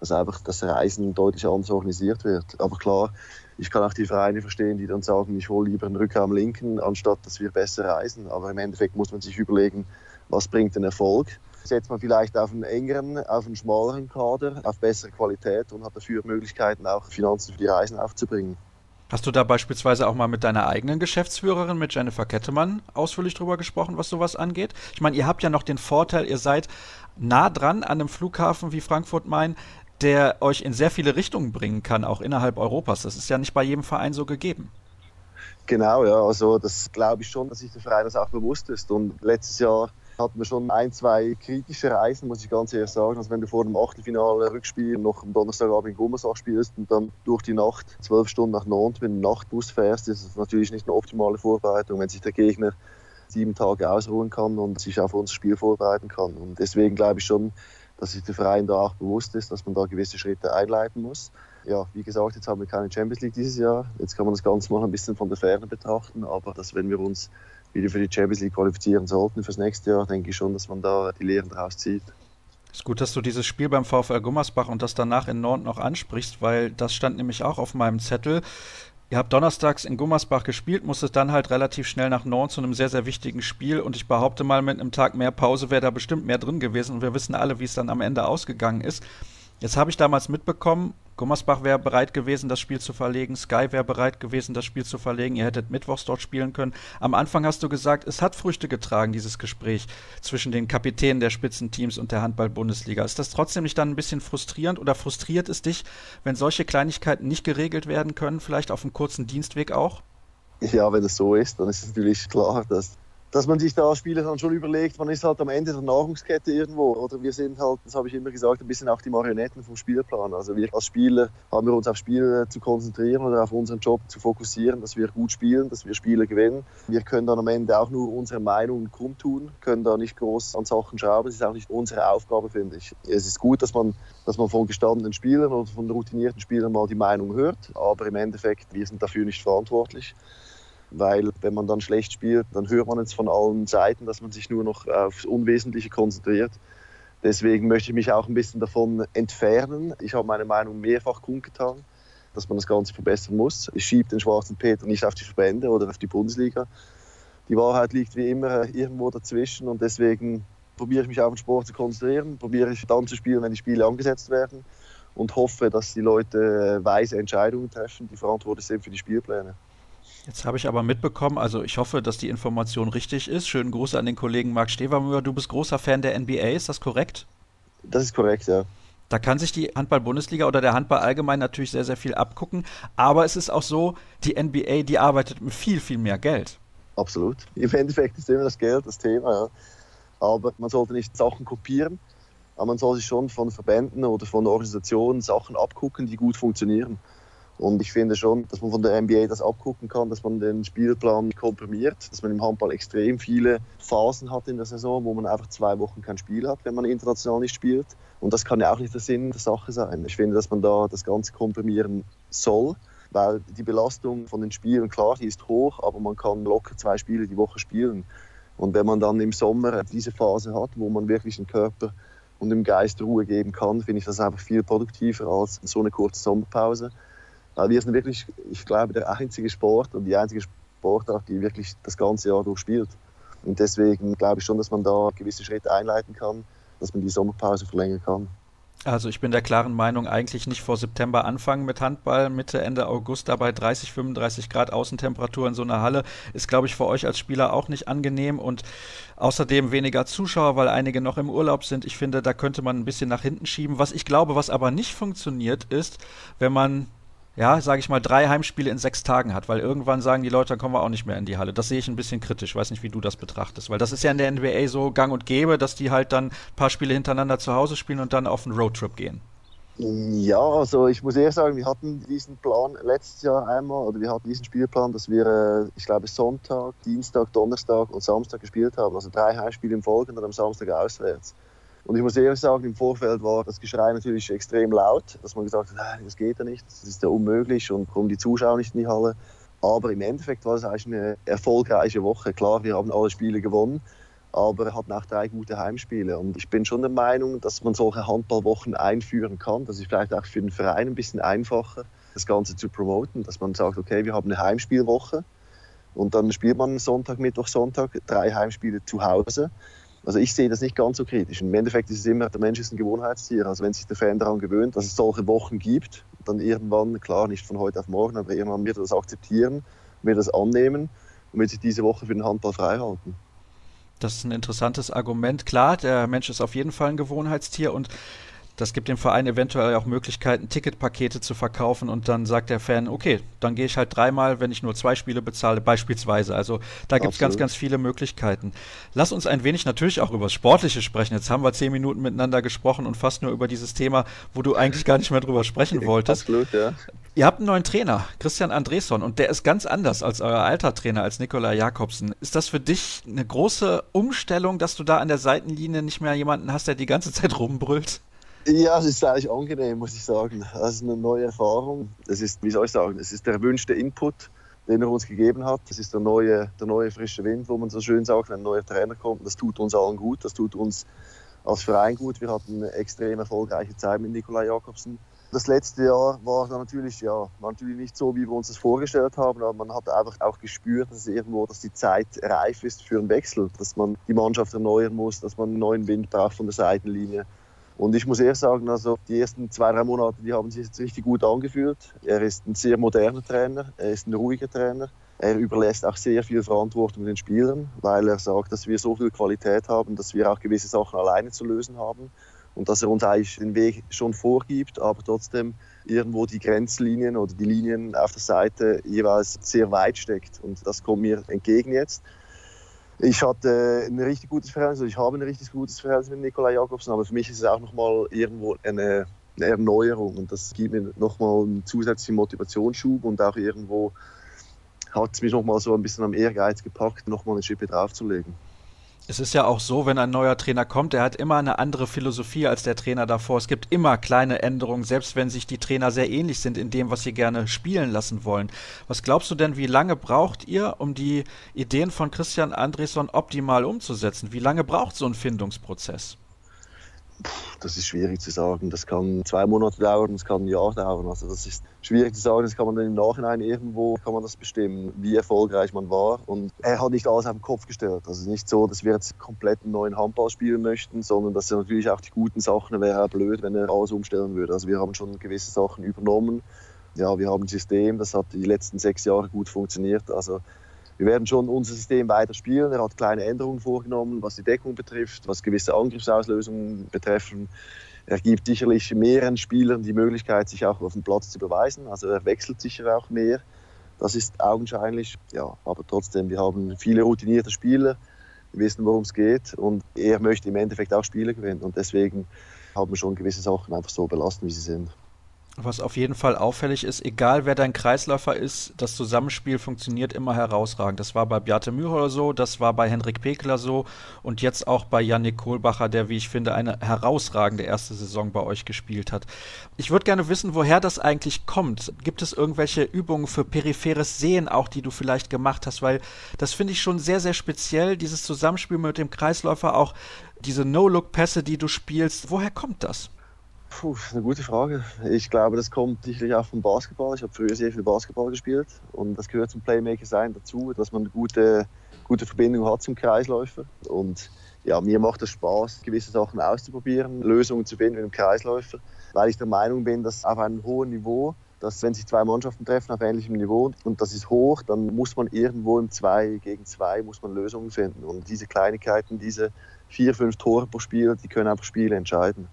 [SPEAKER 4] dass einfach das Reisen deutlich anders organisiert wird. Aber klar, ich kann auch die Vereine verstehen, die dann sagen, ich hole lieber einen Rücker am linken, anstatt dass wir besser reisen. Aber im Endeffekt muss man sich überlegen, was bringt den Erfolg. Setzt man vielleicht auf einen engeren, auf einen schmaleren Kader, auf bessere Qualität und hat dafür Möglichkeiten, auch Finanzen für die Reisen aufzubringen.
[SPEAKER 1] Hast du da beispielsweise auch mal mit deiner eigenen Geschäftsführerin, mit Jennifer Kettemann, ausführlich drüber gesprochen, was sowas angeht? Ich meine, ihr habt ja noch den Vorteil, ihr seid nah dran an einem Flughafen wie Frankfurt-Main der euch in sehr viele Richtungen bringen kann, auch innerhalb Europas. Das ist ja nicht bei jedem Verein so gegeben.
[SPEAKER 4] Genau, ja, also das glaube ich schon, dass sich der Verein das auch bewusst ist. Und letztes Jahr hatten wir schon ein, zwei kritische Reisen, muss ich ganz ehrlich sagen. Also wenn du vor dem Achtelfinale Rückspiel noch am Donnerstagabend in Gummersach spielst und dann durch die Nacht zwölf Stunden nach Nantes mit dem Nachtbus fährst, ist das natürlich nicht eine optimale Vorbereitung, wenn sich der Gegner sieben Tage ausruhen kann und sich auf unser Spiel vorbereiten kann. Und deswegen glaube ich schon, dass sich der Verein da auch bewusst ist, dass man da gewisse Schritte einleiten muss. Ja, wie gesagt, jetzt haben wir keine Champions League dieses Jahr. Jetzt kann man das Ganze mal ein bisschen von der Ferne betrachten, aber dass wenn wir uns wieder für die Champions League qualifizieren sollten fürs nächste Jahr, denke ich schon, dass man da die Lehren daraus zieht.
[SPEAKER 1] Ist gut, dass du dieses Spiel beim VfL Gummersbach und das danach in Nord noch ansprichst, weil das stand nämlich auch auf meinem Zettel. Ihr habt donnerstags in Gummersbach gespielt, musstet dann halt relativ schnell nach Nord zu einem sehr, sehr wichtigen Spiel und ich behaupte mal, mit einem Tag mehr Pause wäre da bestimmt mehr drin gewesen und wir wissen alle, wie es dann am Ende ausgegangen ist. Jetzt habe ich damals mitbekommen, Gummersbach wäre bereit gewesen, das Spiel zu verlegen. Sky wäre bereit gewesen, das Spiel zu verlegen. Ihr hättet mittwochs dort spielen können. Am Anfang hast du gesagt, es hat Früchte getragen, dieses Gespräch zwischen den Kapitänen der Spitzenteams und der Handball-Bundesliga. Ist das trotzdem nicht dann ein bisschen frustrierend oder frustriert es dich, wenn solche Kleinigkeiten nicht geregelt werden können, vielleicht auf einem kurzen Dienstweg auch?
[SPEAKER 4] Ja, wenn es so ist, dann ist es natürlich klar, dass dass man sich da als Spieler dann schon überlegt, man ist halt am Ende der Nahrungskette irgendwo. Oder wir sind halt, das habe ich immer gesagt, ein bisschen auch die Marionetten vom Spielplan. Also wir als Spieler haben wir uns auf Spiele zu konzentrieren oder auf unseren Job zu fokussieren, dass wir gut spielen, dass wir Spiele gewinnen. Wir können dann am Ende auch nur unsere Meinung kundtun, können da nicht groß an Sachen schrauben. Das ist auch nicht unsere Aufgabe, finde ich. Es ist gut, dass man, dass man von gestandenen Spielern oder von routinierten Spielern mal die Meinung hört, aber im Endeffekt, wir sind dafür nicht verantwortlich weil wenn man dann schlecht spielt, dann hört man jetzt von allen Seiten, dass man sich nur noch aufs Unwesentliche konzentriert. Deswegen möchte ich mich auch ein bisschen davon entfernen. Ich habe meine Meinung mehrfach kundgetan, dass man das Ganze verbessern muss. Ich schiebe den schwarzen Peter nicht auf die Verbände oder auf die Bundesliga. Die Wahrheit liegt wie immer irgendwo dazwischen und deswegen probiere ich mich auf den Sport zu konzentrieren, probiere ich dann zu spielen, wenn die Spiele angesetzt werden und hoffe, dass die Leute weise Entscheidungen treffen, die verantwortlich sind für die Spielpläne.
[SPEAKER 1] Jetzt habe ich aber mitbekommen, also ich hoffe, dass die Information richtig ist. Schönen Gruß an den Kollegen Marc Stevermüller. Du bist großer Fan der NBA, ist das korrekt?
[SPEAKER 4] Das ist korrekt, ja.
[SPEAKER 1] Da kann sich die Handball-Bundesliga oder der Handball allgemein natürlich sehr, sehr viel abgucken. Aber es ist auch so, die NBA, die arbeitet mit viel, viel mehr Geld.
[SPEAKER 4] Absolut. Im Endeffekt ist immer das Geld das Thema, ja. Aber man sollte nicht Sachen kopieren, aber man soll sich schon von Verbänden oder von Organisationen Sachen abgucken, die gut funktionieren. Und ich finde schon, dass man von der NBA das abgucken kann, dass man den Spielplan komprimiert, dass man im Handball extrem viele Phasen hat in der Saison, wo man einfach zwei Wochen kein Spiel hat, wenn man international nicht spielt. Und das kann ja auch nicht der Sinn der Sache sein. Ich finde, dass man da das Ganze komprimieren soll, weil die Belastung von den Spielen, klar, die ist hoch, aber man kann locker zwei Spiele die Woche spielen. Und wenn man dann im Sommer diese Phase hat, wo man wirklich den Körper und dem Geist Ruhe geben kann, finde ich das einfach viel produktiver als so eine kurze Sommerpause. Weil wir sind wirklich, ich glaube, der einzige Sport und die einzige Sportart, die wirklich das ganze Jahr durchspielt. Und deswegen glaube ich schon, dass man da gewisse Schritte einleiten kann, dass man die Sommerpause verlängern kann.
[SPEAKER 1] Also ich bin der klaren Meinung, eigentlich nicht vor September anfangen mit Handball, Mitte, Ende August dabei 30, 35 Grad Außentemperatur in so einer Halle ist, glaube ich, für euch als Spieler auch nicht angenehm und außerdem weniger Zuschauer, weil einige noch im Urlaub sind. Ich finde, da könnte man ein bisschen nach hinten schieben. Was ich glaube, was aber nicht funktioniert, ist, wenn man ja, sage ich mal, drei Heimspiele in sechs Tagen hat, weil irgendwann sagen die Leute, dann kommen wir auch nicht mehr in die Halle. Das sehe ich ein bisschen kritisch. Weiß nicht, wie du das betrachtest, weil das ist ja in der NBA so gang und gäbe, dass die halt dann ein paar Spiele hintereinander zu Hause spielen und dann auf einen Roadtrip gehen.
[SPEAKER 4] Ja, also ich muss ehrlich sagen, wir hatten diesen Plan letztes Jahr einmal, oder wir hatten diesen Spielplan, dass wir, äh, ich glaube, Sonntag, Dienstag, Donnerstag und Samstag gespielt haben. Also drei Heimspiele im Folge und am Samstag auswärts. Und ich muss ehrlich sagen, im Vorfeld war das Geschrei natürlich extrem laut, dass man gesagt hat, das geht ja nicht, das ist ja unmöglich und kommen die Zuschauer nicht in die Halle. Aber im Endeffekt war es eigentlich eine erfolgreiche Woche. Klar, wir haben alle Spiele gewonnen, aber hatten auch drei gute Heimspiele. Und ich bin schon der Meinung, dass man solche Handballwochen einführen kann. Das ist vielleicht auch für den Verein ein bisschen einfacher, das Ganze zu promoten, dass man sagt, okay, wir haben eine Heimspielwoche und dann spielt man Sonntag, Mittwoch, Sonntag drei Heimspiele zu Hause also ich sehe das nicht ganz so kritisch. Im Endeffekt ist es immer, der Mensch ist ein Gewohnheitstier. Also wenn sich der Fan daran gewöhnt, dass es solche Wochen gibt, dann irgendwann, klar, nicht von heute auf morgen, aber irgendwann wird er das akzeptieren, wird das annehmen und wird sich diese Woche für den Handball freihalten.
[SPEAKER 1] Das ist ein interessantes Argument. Klar, der Mensch ist auf jeden Fall ein Gewohnheitstier und das gibt dem Verein eventuell auch Möglichkeiten, Ticketpakete zu verkaufen und dann sagt der Fan, okay, dann gehe ich halt dreimal, wenn ich nur zwei Spiele bezahle, beispielsweise. Also da gibt es ganz, ganz viele Möglichkeiten. Lass uns ein wenig natürlich auch über das Sportliche sprechen. Jetzt haben wir zehn Minuten miteinander gesprochen und fast nur über dieses Thema, wo du eigentlich gar nicht mehr drüber sprechen wolltest. Absolut, ja. Ihr habt einen neuen Trainer, Christian Andresson, und der ist ganz anders als euer alter Trainer, als Nikola Jakobsen. Ist das für dich eine große Umstellung, dass du da an der Seitenlinie nicht mehr jemanden hast, der die ganze Zeit rumbrüllt?
[SPEAKER 4] Ja, es ist eigentlich angenehm, muss ich sagen. Das ist eine neue Erfahrung. Das ist, wie soll ich sagen, es ist der erwünschte Input, den er uns gegeben hat. Das ist der neue, der neue frische Wind, wo man so schön sagt, wenn ein neuer Trainer kommt. Das tut uns allen gut, das tut uns als Verein gut. Wir hatten eine extrem erfolgreiche Zeit mit Nikolai Jakobsen. Das letzte Jahr war natürlich, ja, war natürlich nicht so, wie wir uns das vorgestellt haben, aber man hat einfach auch gespürt, dass irgendwo, dass die Zeit reif ist für einen Wechsel, dass man die Mannschaft erneuern muss, dass man einen neuen Wind braucht von der Seitenlinie. Und ich muss ehrlich sagen, also die ersten zwei, drei Monate, die haben sich jetzt richtig gut angefühlt. Er ist ein sehr moderner Trainer, er ist ein ruhiger Trainer. Er überlässt auch sehr viel Verantwortung den Spielern, weil er sagt, dass wir so viel Qualität haben, dass wir auch gewisse Sachen alleine zu lösen haben und dass er uns eigentlich den Weg schon vorgibt, aber trotzdem irgendwo die Grenzlinien oder die Linien auf der Seite jeweils sehr weit steckt. Und das kommt mir entgegen jetzt. Ich hatte ein richtig gutes Verhältnis, ich habe ein richtig gutes Verhältnis mit Nikolai Jakobsen, aber für mich ist es auch nochmal irgendwo eine, eine Erneuerung und das gibt mir nochmal einen zusätzlichen Motivationsschub und auch irgendwo hat es mich nochmal so ein bisschen am Ehrgeiz gepackt, nochmal eine Schippe draufzulegen.
[SPEAKER 1] Es ist ja auch so, wenn ein neuer Trainer kommt, er hat immer eine andere Philosophie als der Trainer davor. Es gibt immer kleine Änderungen, selbst wenn sich die Trainer sehr ähnlich sind in dem, was sie gerne spielen lassen wollen. Was glaubst du denn, wie lange braucht ihr, um die Ideen von Christian Andresson optimal umzusetzen? Wie lange braucht so ein Findungsprozess?
[SPEAKER 4] Das ist schwierig zu sagen. Das kann zwei Monate dauern, das kann ein Jahr dauern. Also das ist schwierig zu sagen. Das kann man dann im Nachhinein irgendwo kann man das bestimmen, wie erfolgreich man war. Und er hat nicht alles auf den Kopf gestellt. Also nicht so, dass wir jetzt komplett einen neuen Handball spielen möchten, sondern dass er natürlich auch die guten Sachen wäre blöd, wenn er alles umstellen würde. Also wir haben schon gewisse Sachen übernommen ja, wir haben ein System, das hat die letzten sechs Jahre gut funktioniert. Also wir werden schon unser System weiter spielen. Er hat kleine Änderungen vorgenommen, was die Deckung betrifft, was gewisse Angriffsauslösungen betreffen. Er gibt sicherlich mehreren Spielern die Möglichkeit, sich auch auf dem Platz zu beweisen. Also er wechselt sicher auch mehr. Das ist augenscheinlich, ja, aber trotzdem, wir haben viele routinierte Spieler, wir wissen, worum es geht und er möchte im Endeffekt auch Spiele gewinnen und deswegen haben wir schon gewisse Sachen einfach so belassen, wie sie sind.
[SPEAKER 1] Was auf jeden Fall auffällig ist, egal wer dein Kreisläufer ist, das Zusammenspiel funktioniert immer herausragend. Das war bei Beate Mührer so, das war bei Henrik Pekler so und jetzt auch bei Yannick Kohlbacher, der, wie ich finde, eine herausragende erste Saison bei euch gespielt hat. Ich würde gerne wissen, woher das eigentlich kommt. Gibt es irgendwelche Übungen für peripheres Sehen auch, die du vielleicht gemacht hast? Weil das finde ich schon sehr, sehr speziell, dieses Zusammenspiel mit dem Kreisläufer, auch diese No-Look-Pässe, die du spielst. Woher kommt das?
[SPEAKER 4] Puh, eine gute Frage. Ich glaube, das kommt sicherlich auch vom Basketball. Ich habe früher sehr viel Basketball gespielt und das gehört zum Playmaker sein dazu, dass man eine gute, gute Verbindung hat zum Kreisläufer. Und ja, mir macht es Spaß, gewisse Sachen auszuprobieren, Lösungen zu finden mit dem Kreisläufer, weil ich der Meinung bin, dass auf einem hohen Niveau, dass wenn sich zwei Mannschaften treffen auf ähnlichem Niveau und das ist hoch, dann muss man irgendwo im 2 gegen 2 muss man Lösungen finden. Und diese Kleinigkeiten, diese vier, fünf Tore pro Spiel, die können einfach Spiele entscheiden.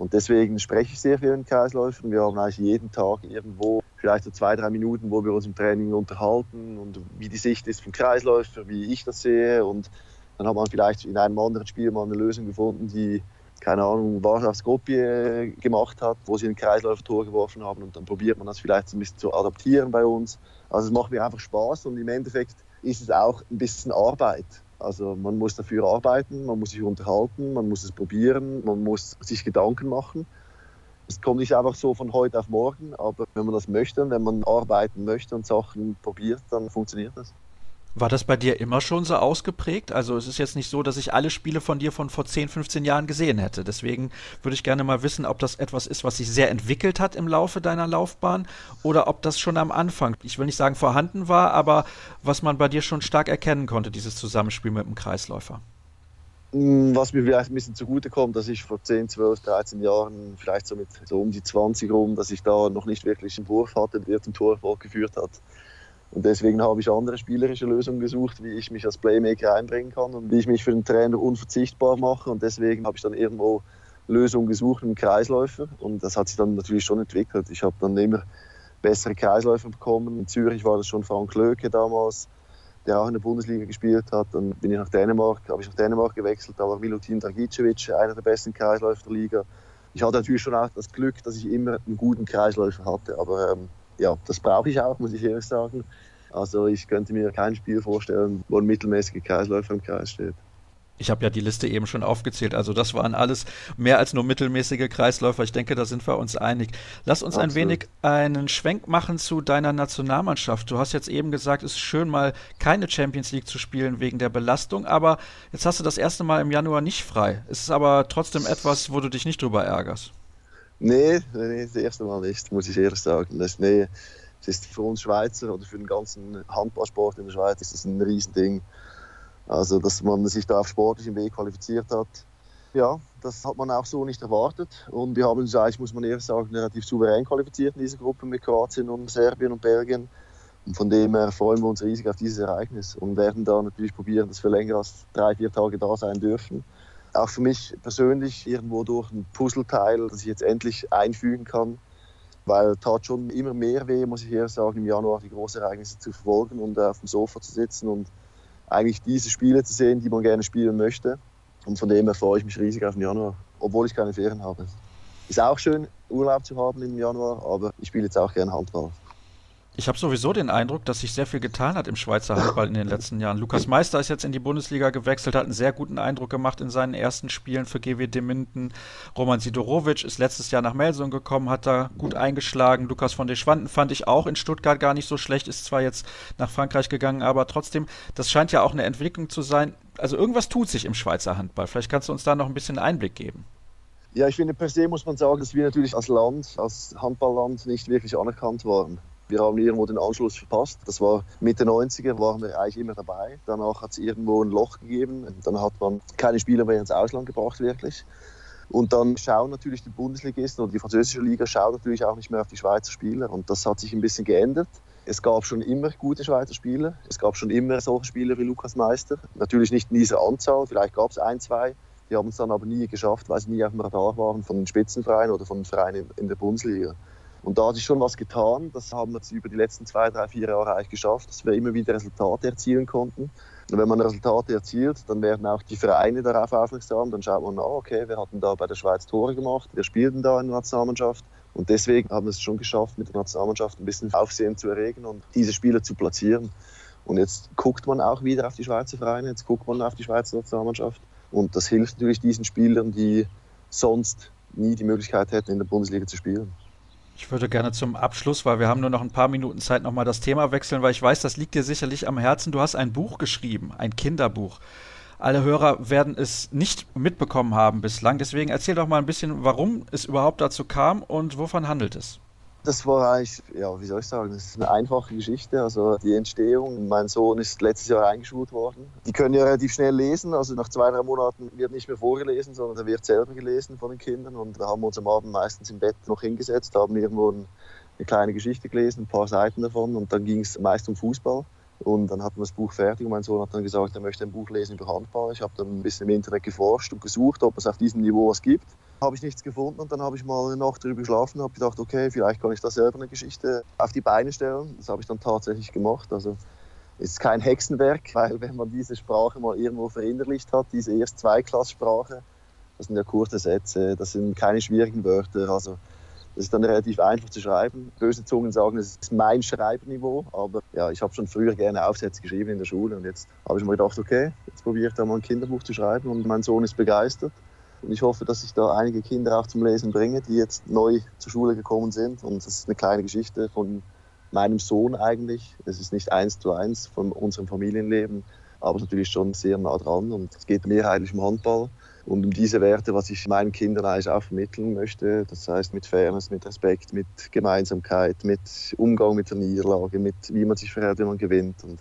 [SPEAKER 4] Und deswegen spreche ich sehr viel mit Kreisläufern. Wir haben eigentlich jeden Tag irgendwo vielleicht so zwei, drei Minuten, wo wir uns im Training unterhalten und wie die Sicht ist vom Kreisläufer, wie ich das sehe. Und dann hat man vielleicht in einem anderen Spiel mal eine Lösung gefunden, die, keine Ahnung, Warschau Skopje gemacht hat, wo sie ein Kreisläufer-Tor geworfen haben. Und dann probiert man das vielleicht ein bisschen zu adaptieren bei uns. Also es macht mir einfach Spaß und im Endeffekt ist es auch ein bisschen Arbeit. Also man muss dafür arbeiten, man muss sich unterhalten, man muss es probieren, man muss sich Gedanken machen. Es kommt nicht einfach so von heute auf morgen, aber wenn man das möchte, wenn man arbeiten möchte und Sachen probiert, dann funktioniert das.
[SPEAKER 1] War das bei dir immer schon so ausgeprägt? Also es ist jetzt nicht so, dass ich alle Spiele von dir von vor 10, 15 Jahren gesehen hätte. Deswegen würde ich gerne mal wissen, ob das etwas ist, was sich sehr entwickelt hat im Laufe deiner Laufbahn oder ob das schon am Anfang, ich will nicht sagen vorhanden war, aber was man bei dir schon stark erkennen konnte, dieses Zusammenspiel mit dem Kreisläufer.
[SPEAKER 4] Mm, was mir vielleicht ein bisschen zugutekommt, dass ich vor 10, 12, 13 Jahren, vielleicht so mit so um die 20 rum, dass ich da noch nicht wirklich einen Wurf hatte, der zum Torerfolg geführt hat. Und deswegen habe ich andere spielerische Lösungen gesucht, wie ich mich als Playmaker einbringen kann und wie ich mich für den Trainer unverzichtbar mache. Und deswegen habe ich dann irgendwo Lösungen gesucht dem Kreisläufer. Und das hat sich dann natürlich schon entwickelt. Ich habe dann immer bessere Kreisläufer bekommen. In Zürich war das schon Frank Löke damals, der auch in der Bundesliga gespielt hat. Dann bin ich nach Dänemark, habe ich nach Dänemark gewechselt. Da war Milutin Dragicevic, einer der besten Kreisläufer der Liga. Ich hatte natürlich schon auch das Glück, dass ich immer einen guten Kreisläufer hatte. Aber ähm, ja, das brauche ich auch, muss ich ehrlich sagen. Also ich könnte mir kein Spiel vorstellen, wo ein mittelmäßiger Kreisläufer im Kreis steht.
[SPEAKER 1] Ich habe ja die Liste eben schon aufgezählt. Also das waren alles mehr als nur mittelmäßige Kreisläufer. Ich denke, da sind wir uns einig. Lass uns Absolut. ein wenig einen Schwenk machen zu deiner Nationalmannschaft. Du hast jetzt eben gesagt, es ist schön mal keine Champions League zu spielen wegen der Belastung, aber jetzt hast du das erste Mal im Januar nicht frei. Es ist aber trotzdem etwas, wo du dich nicht drüber ärgerst.
[SPEAKER 4] Nee, nee, das erste Mal nicht, muss ich ehrlich sagen. Das, nee, es ist für uns Schweizer oder für den ganzen Handballsport in der Schweiz ist das ein Riesending. Also, dass man sich da auf sportlichem Weg qualifiziert hat. Ja, das hat man auch so nicht erwartet. Und wir haben uns eigentlich, muss man ehrlich sagen, relativ souverän qualifiziert in dieser Gruppe mit Kroatien und Serbien und Belgien. Und von dem her freuen wir uns riesig auf dieses Ereignis und werden da natürlich probieren, dass wir länger als drei, vier Tage da sein dürfen auch für mich persönlich irgendwo durch ein Puzzleteil, das ich jetzt endlich einfügen kann. Weil tat schon immer mehr weh, muss ich ehrlich sagen, im Januar die großen Ereignisse zu verfolgen und auf dem Sofa zu sitzen und eigentlich diese Spiele zu sehen, die man gerne spielen möchte. Und von dem her freue ich mich riesig auf den Januar, obwohl ich keine Ferien habe. Ist auch schön, Urlaub zu haben im Januar, aber ich spiele jetzt auch gerne Handball.
[SPEAKER 1] Ich habe sowieso den Eindruck, dass sich sehr viel getan hat im Schweizer Handball in den letzten Jahren. Lukas Meister ist jetzt in die Bundesliga gewechselt, hat einen sehr guten Eindruck gemacht in seinen ersten Spielen für GW Minden. Roman Sidorovic ist letztes Jahr nach Melsung gekommen, hat da gut eingeschlagen. Lukas von der Schwanden fand ich auch in Stuttgart gar nicht so schlecht, ist zwar jetzt nach Frankreich gegangen, aber trotzdem, das scheint ja auch eine Entwicklung zu sein. Also irgendwas tut sich im Schweizer Handball. Vielleicht kannst du uns da noch ein bisschen Einblick geben.
[SPEAKER 4] Ja, ich finde per se muss man sagen, dass wir natürlich als Land, als Handballland nicht wirklich anerkannt waren. Wir haben irgendwo den Anschluss verpasst. Das war Mitte 90er, waren wir eigentlich immer dabei. Danach hat es irgendwo ein Loch gegeben. Dann hat man keine Spieler mehr ins Ausland gebracht, wirklich. Und dann schauen natürlich die Bundesligisten oder die französische Liga schauen natürlich auch nicht mehr auf die Schweizer Spieler. Und das hat sich ein bisschen geändert. Es gab schon immer gute Schweizer Spieler. Es gab schon immer solche Spieler wie Lukas Meister. Natürlich nicht in dieser Anzahl, vielleicht gab es ein, zwei. Die haben es dann aber nie geschafft, weil sie nie auf dem Radar waren von den Spitzenvereinen oder von den Vereinen in der Bundesliga. Und da hat sich schon was getan. Das haben wir über die letzten zwei, drei, vier Jahre eigentlich geschafft, dass wir immer wieder Resultate erzielen konnten. Und wenn man Resultate erzielt, dann werden auch die Vereine darauf aufmerksam. Dann schaut man, oh, okay, wir hatten da bei der Schweiz Tore gemacht, wir spielten da in der Nationalmannschaft. Und deswegen haben wir es schon geschafft, mit der Nationalmannschaft ein bisschen Aufsehen zu erregen und diese Spieler zu platzieren. Und jetzt guckt man auch wieder auf die Schweizer Vereine, jetzt guckt man auf die Schweizer Nationalmannschaft. Und das hilft natürlich diesen Spielern, die sonst nie die Möglichkeit hätten, in der Bundesliga zu spielen.
[SPEAKER 1] Ich würde gerne zum Abschluss, weil wir haben nur noch ein paar Minuten Zeit, nochmal das Thema wechseln, weil ich weiß, das liegt dir sicherlich am Herzen. Du hast ein Buch geschrieben, ein Kinderbuch. Alle Hörer werden es nicht mitbekommen haben bislang. Deswegen erzähl doch mal ein bisschen, warum es überhaupt dazu kam und wovon handelt es.
[SPEAKER 4] Das war eigentlich, ja, wie soll ich sagen, das ist eine einfache Geschichte. Also die Entstehung, mein Sohn ist letztes Jahr eingeschult worden. Die können ja relativ schnell lesen, also nach zwei, drei Monaten wird nicht mehr vorgelesen, sondern er wird selber gelesen von den Kindern. Und da haben wir uns am Abend meistens im Bett noch hingesetzt, haben irgendwo eine kleine Geschichte gelesen, ein paar Seiten davon und dann ging es meist um Fußball. Und dann hatten wir das Buch fertig und mein Sohn hat dann gesagt, er möchte ein Buch lesen über Handball. Ich habe dann ein bisschen im Internet geforscht und gesucht, ob es auf diesem Niveau was gibt. Habe ich nichts gefunden und dann habe ich mal eine Nacht darüber geschlafen und habe gedacht, okay, vielleicht kann ich da selber eine Geschichte auf die Beine stellen. Das habe ich dann tatsächlich gemacht. Also ist kein Hexenwerk, weil wenn man diese Sprache mal irgendwo verinnerlicht hat, diese erst Zweiklasssprache, das sind ja kurze Sätze, das sind keine schwierigen Wörter. Also das ist dann relativ einfach zu schreiben. Böse Zungen sagen, es ist mein Schreibniveau, aber ja, ich habe schon früher gerne Aufsätze geschrieben in der Schule und jetzt habe ich mir gedacht, okay, jetzt probiere ich da mal ein Kinderbuch zu schreiben und mein Sohn ist begeistert. Und ich hoffe, dass ich da einige Kinder auch zum Lesen bringe, die jetzt neu zur Schule gekommen sind. Und das ist eine kleine Geschichte von meinem Sohn eigentlich. Es ist nicht eins zu eins von unserem Familienleben, aber natürlich schon sehr nah dran. Und es geht mehrheitlich um Handball und um diese Werte, was ich meinen Kindern eigentlich auch vermitteln möchte. Das heißt mit Fairness, mit Respekt, mit Gemeinsamkeit, mit Umgang mit der Niederlage, mit wie man sich verhält, wenn man gewinnt und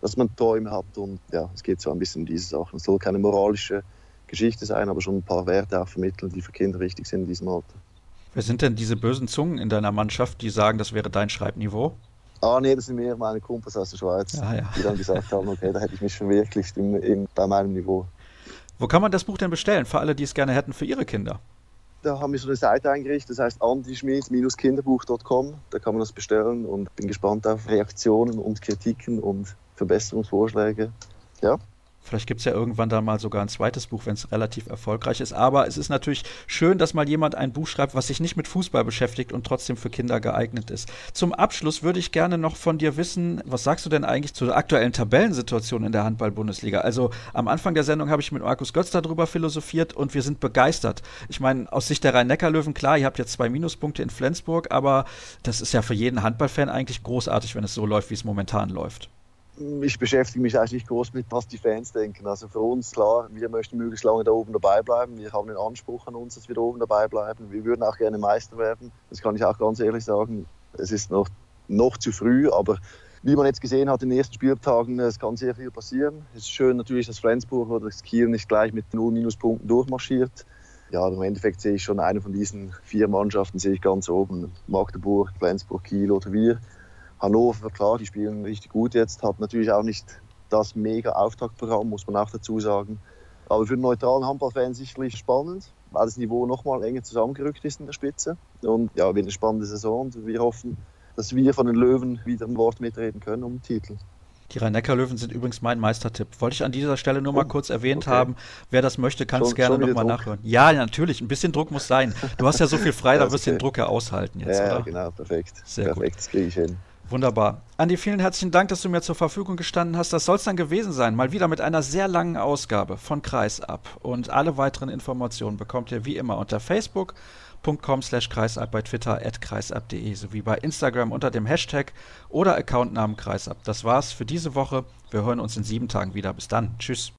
[SPEAKER 4] dass man Träume hat. Und ja, es geht so ein bisschen um diese Sachen. Es soll keine moralische Geschichte sein, aber schon ein paar Werte auch vermitteln, die für Kinder wichtig sind in diesem Alter.
[SPEAKER 1] Wer sind denn diese bösen Zungen in deiner Mannschaft, die sagen, das wäre dein Schreibniveau?
[SPEAKER 4] Ah, nee, das sind mehr meine Kumpels aus der Schweiz, ah, ja. die dann gesagt haben, okay, da hätte ich mich verwirklicht in, in, bei meinem Niveau.
[SPEAKER 1] Wo kann man das Buch denn bestellen, für alle, die es gerne hätten für ihre Kinder?
[SPEAKER 4] Da haben wir so eine Seite eingerichtet, das heißt antischmied-kinderbuch.com. Da kann man das bestellen und bin gespannt auf Reaktionen und Kritiken und Verbesserungsvorschläge. Ja.
[SPEAKER 1] Vielleicht gibt es ja irgendwann dann mal sogar ein zweites Buch, wenn es relativ erfolgreich ist. Aber es ist natürlich schön, dass mal jemand ein Buch schreibt, was sich nicht mit Fußball beschäftigt und trotzdem für Kinder geeignet ist. Zum Abschluss würde ich gerne noch von dir wissen, was sagst du denn eigentlich zur aktuellen Tabellensituation in der Handball-Bundesliga? Also am Anfang der Sendung habe ich mit Markus Götz darüber philosophiert und wir sind begeistert. Ich meine, aus Sicht der Rhein-Neckar-Löwen, klar, ihr habt jetzt zwei Minuspunkte in Flensburg, aber das ist ja für jeden Handballfan eigentlich großartig, wenn es so läuft, wie es momentan läuft
[SPEAKER 4] ich beschäftige mich eigentlich nicht groß mit, was die Fans denken. Also für uns, klar, wir möchten möglichst lange da oben dabei bleiben. Wir haben den Anspruch an uns, dass wir da oben dabei bleiben. Wir würden auch gerne Meister werden. Das kann ich auch ganz ehrlich sagen. Es ist noch, noch zu früh, aber wie man jetzt gesehen hat in den ersten Spieltagen, es kann sehr viel passieren. Es ist schön natürlich, dass Flensburg oder das Kiel nicht gleich mit 0 Minuspunkten durchmarschiert. Ja, im Endeffekt sehe ich schon eine von diesen vier Mannschaften sehe ich ganz oben. Magdeburg, Flensburg, Kiel oder wir. Hannover, klar, die spielen richtig gut jetzt, hat natürlich auch nicht das mega Auftaktprogramm, muss man auch dazu sagen. Aber für den neutralen Handballfan sicherlich spannend, weil das Niveau nochmal enger zusammengerückt ist in der Spitze. Und ja, wird eine spannende Saison und wir hoffen, dass wir von den Löwen wieder ein Wort mitreden können um den Titel.
[SPEAKER 1] Die Rhein-Neckar-Löwen sind übrigens mein Meistertipp. Wollte ich an dieser Stelle nur mal oh, kurz erwähnt okay. haben. Wer das möchte, kann es gerne nochmal nachhören. Ja, natürlich. Ein bisschen Druck muss sein. Du hast ja so viel frei, da wirst du okay. den Druck ja aushalten jetzt,
[SPEAKER 4] ja,
[SPEAKER 1] oder?
[SPEAKER 4] genau, perfekt. Sehr perfekt, gut. das kriege ich hin.
[SPEAKER 1] Wunderbar. Andi, vielen herzlichen Dank, dass du mir zur Verfügung gestanden hast. Das soll es dann gewesen sein. Mal wieder mit einer sehr langen Ausgabe von Kreisab. Und alle weiteren Informationen bekommt ihr wie immer unter facebook.com slash kreisab, bei Twitter kreisab.de sowie bei Instagram unter dem Hashtag oder Accountnamen kreisab. Das war's für diese Woche. Wir hören uns in sieben Tagen wieder. Bis dann. Tschüss.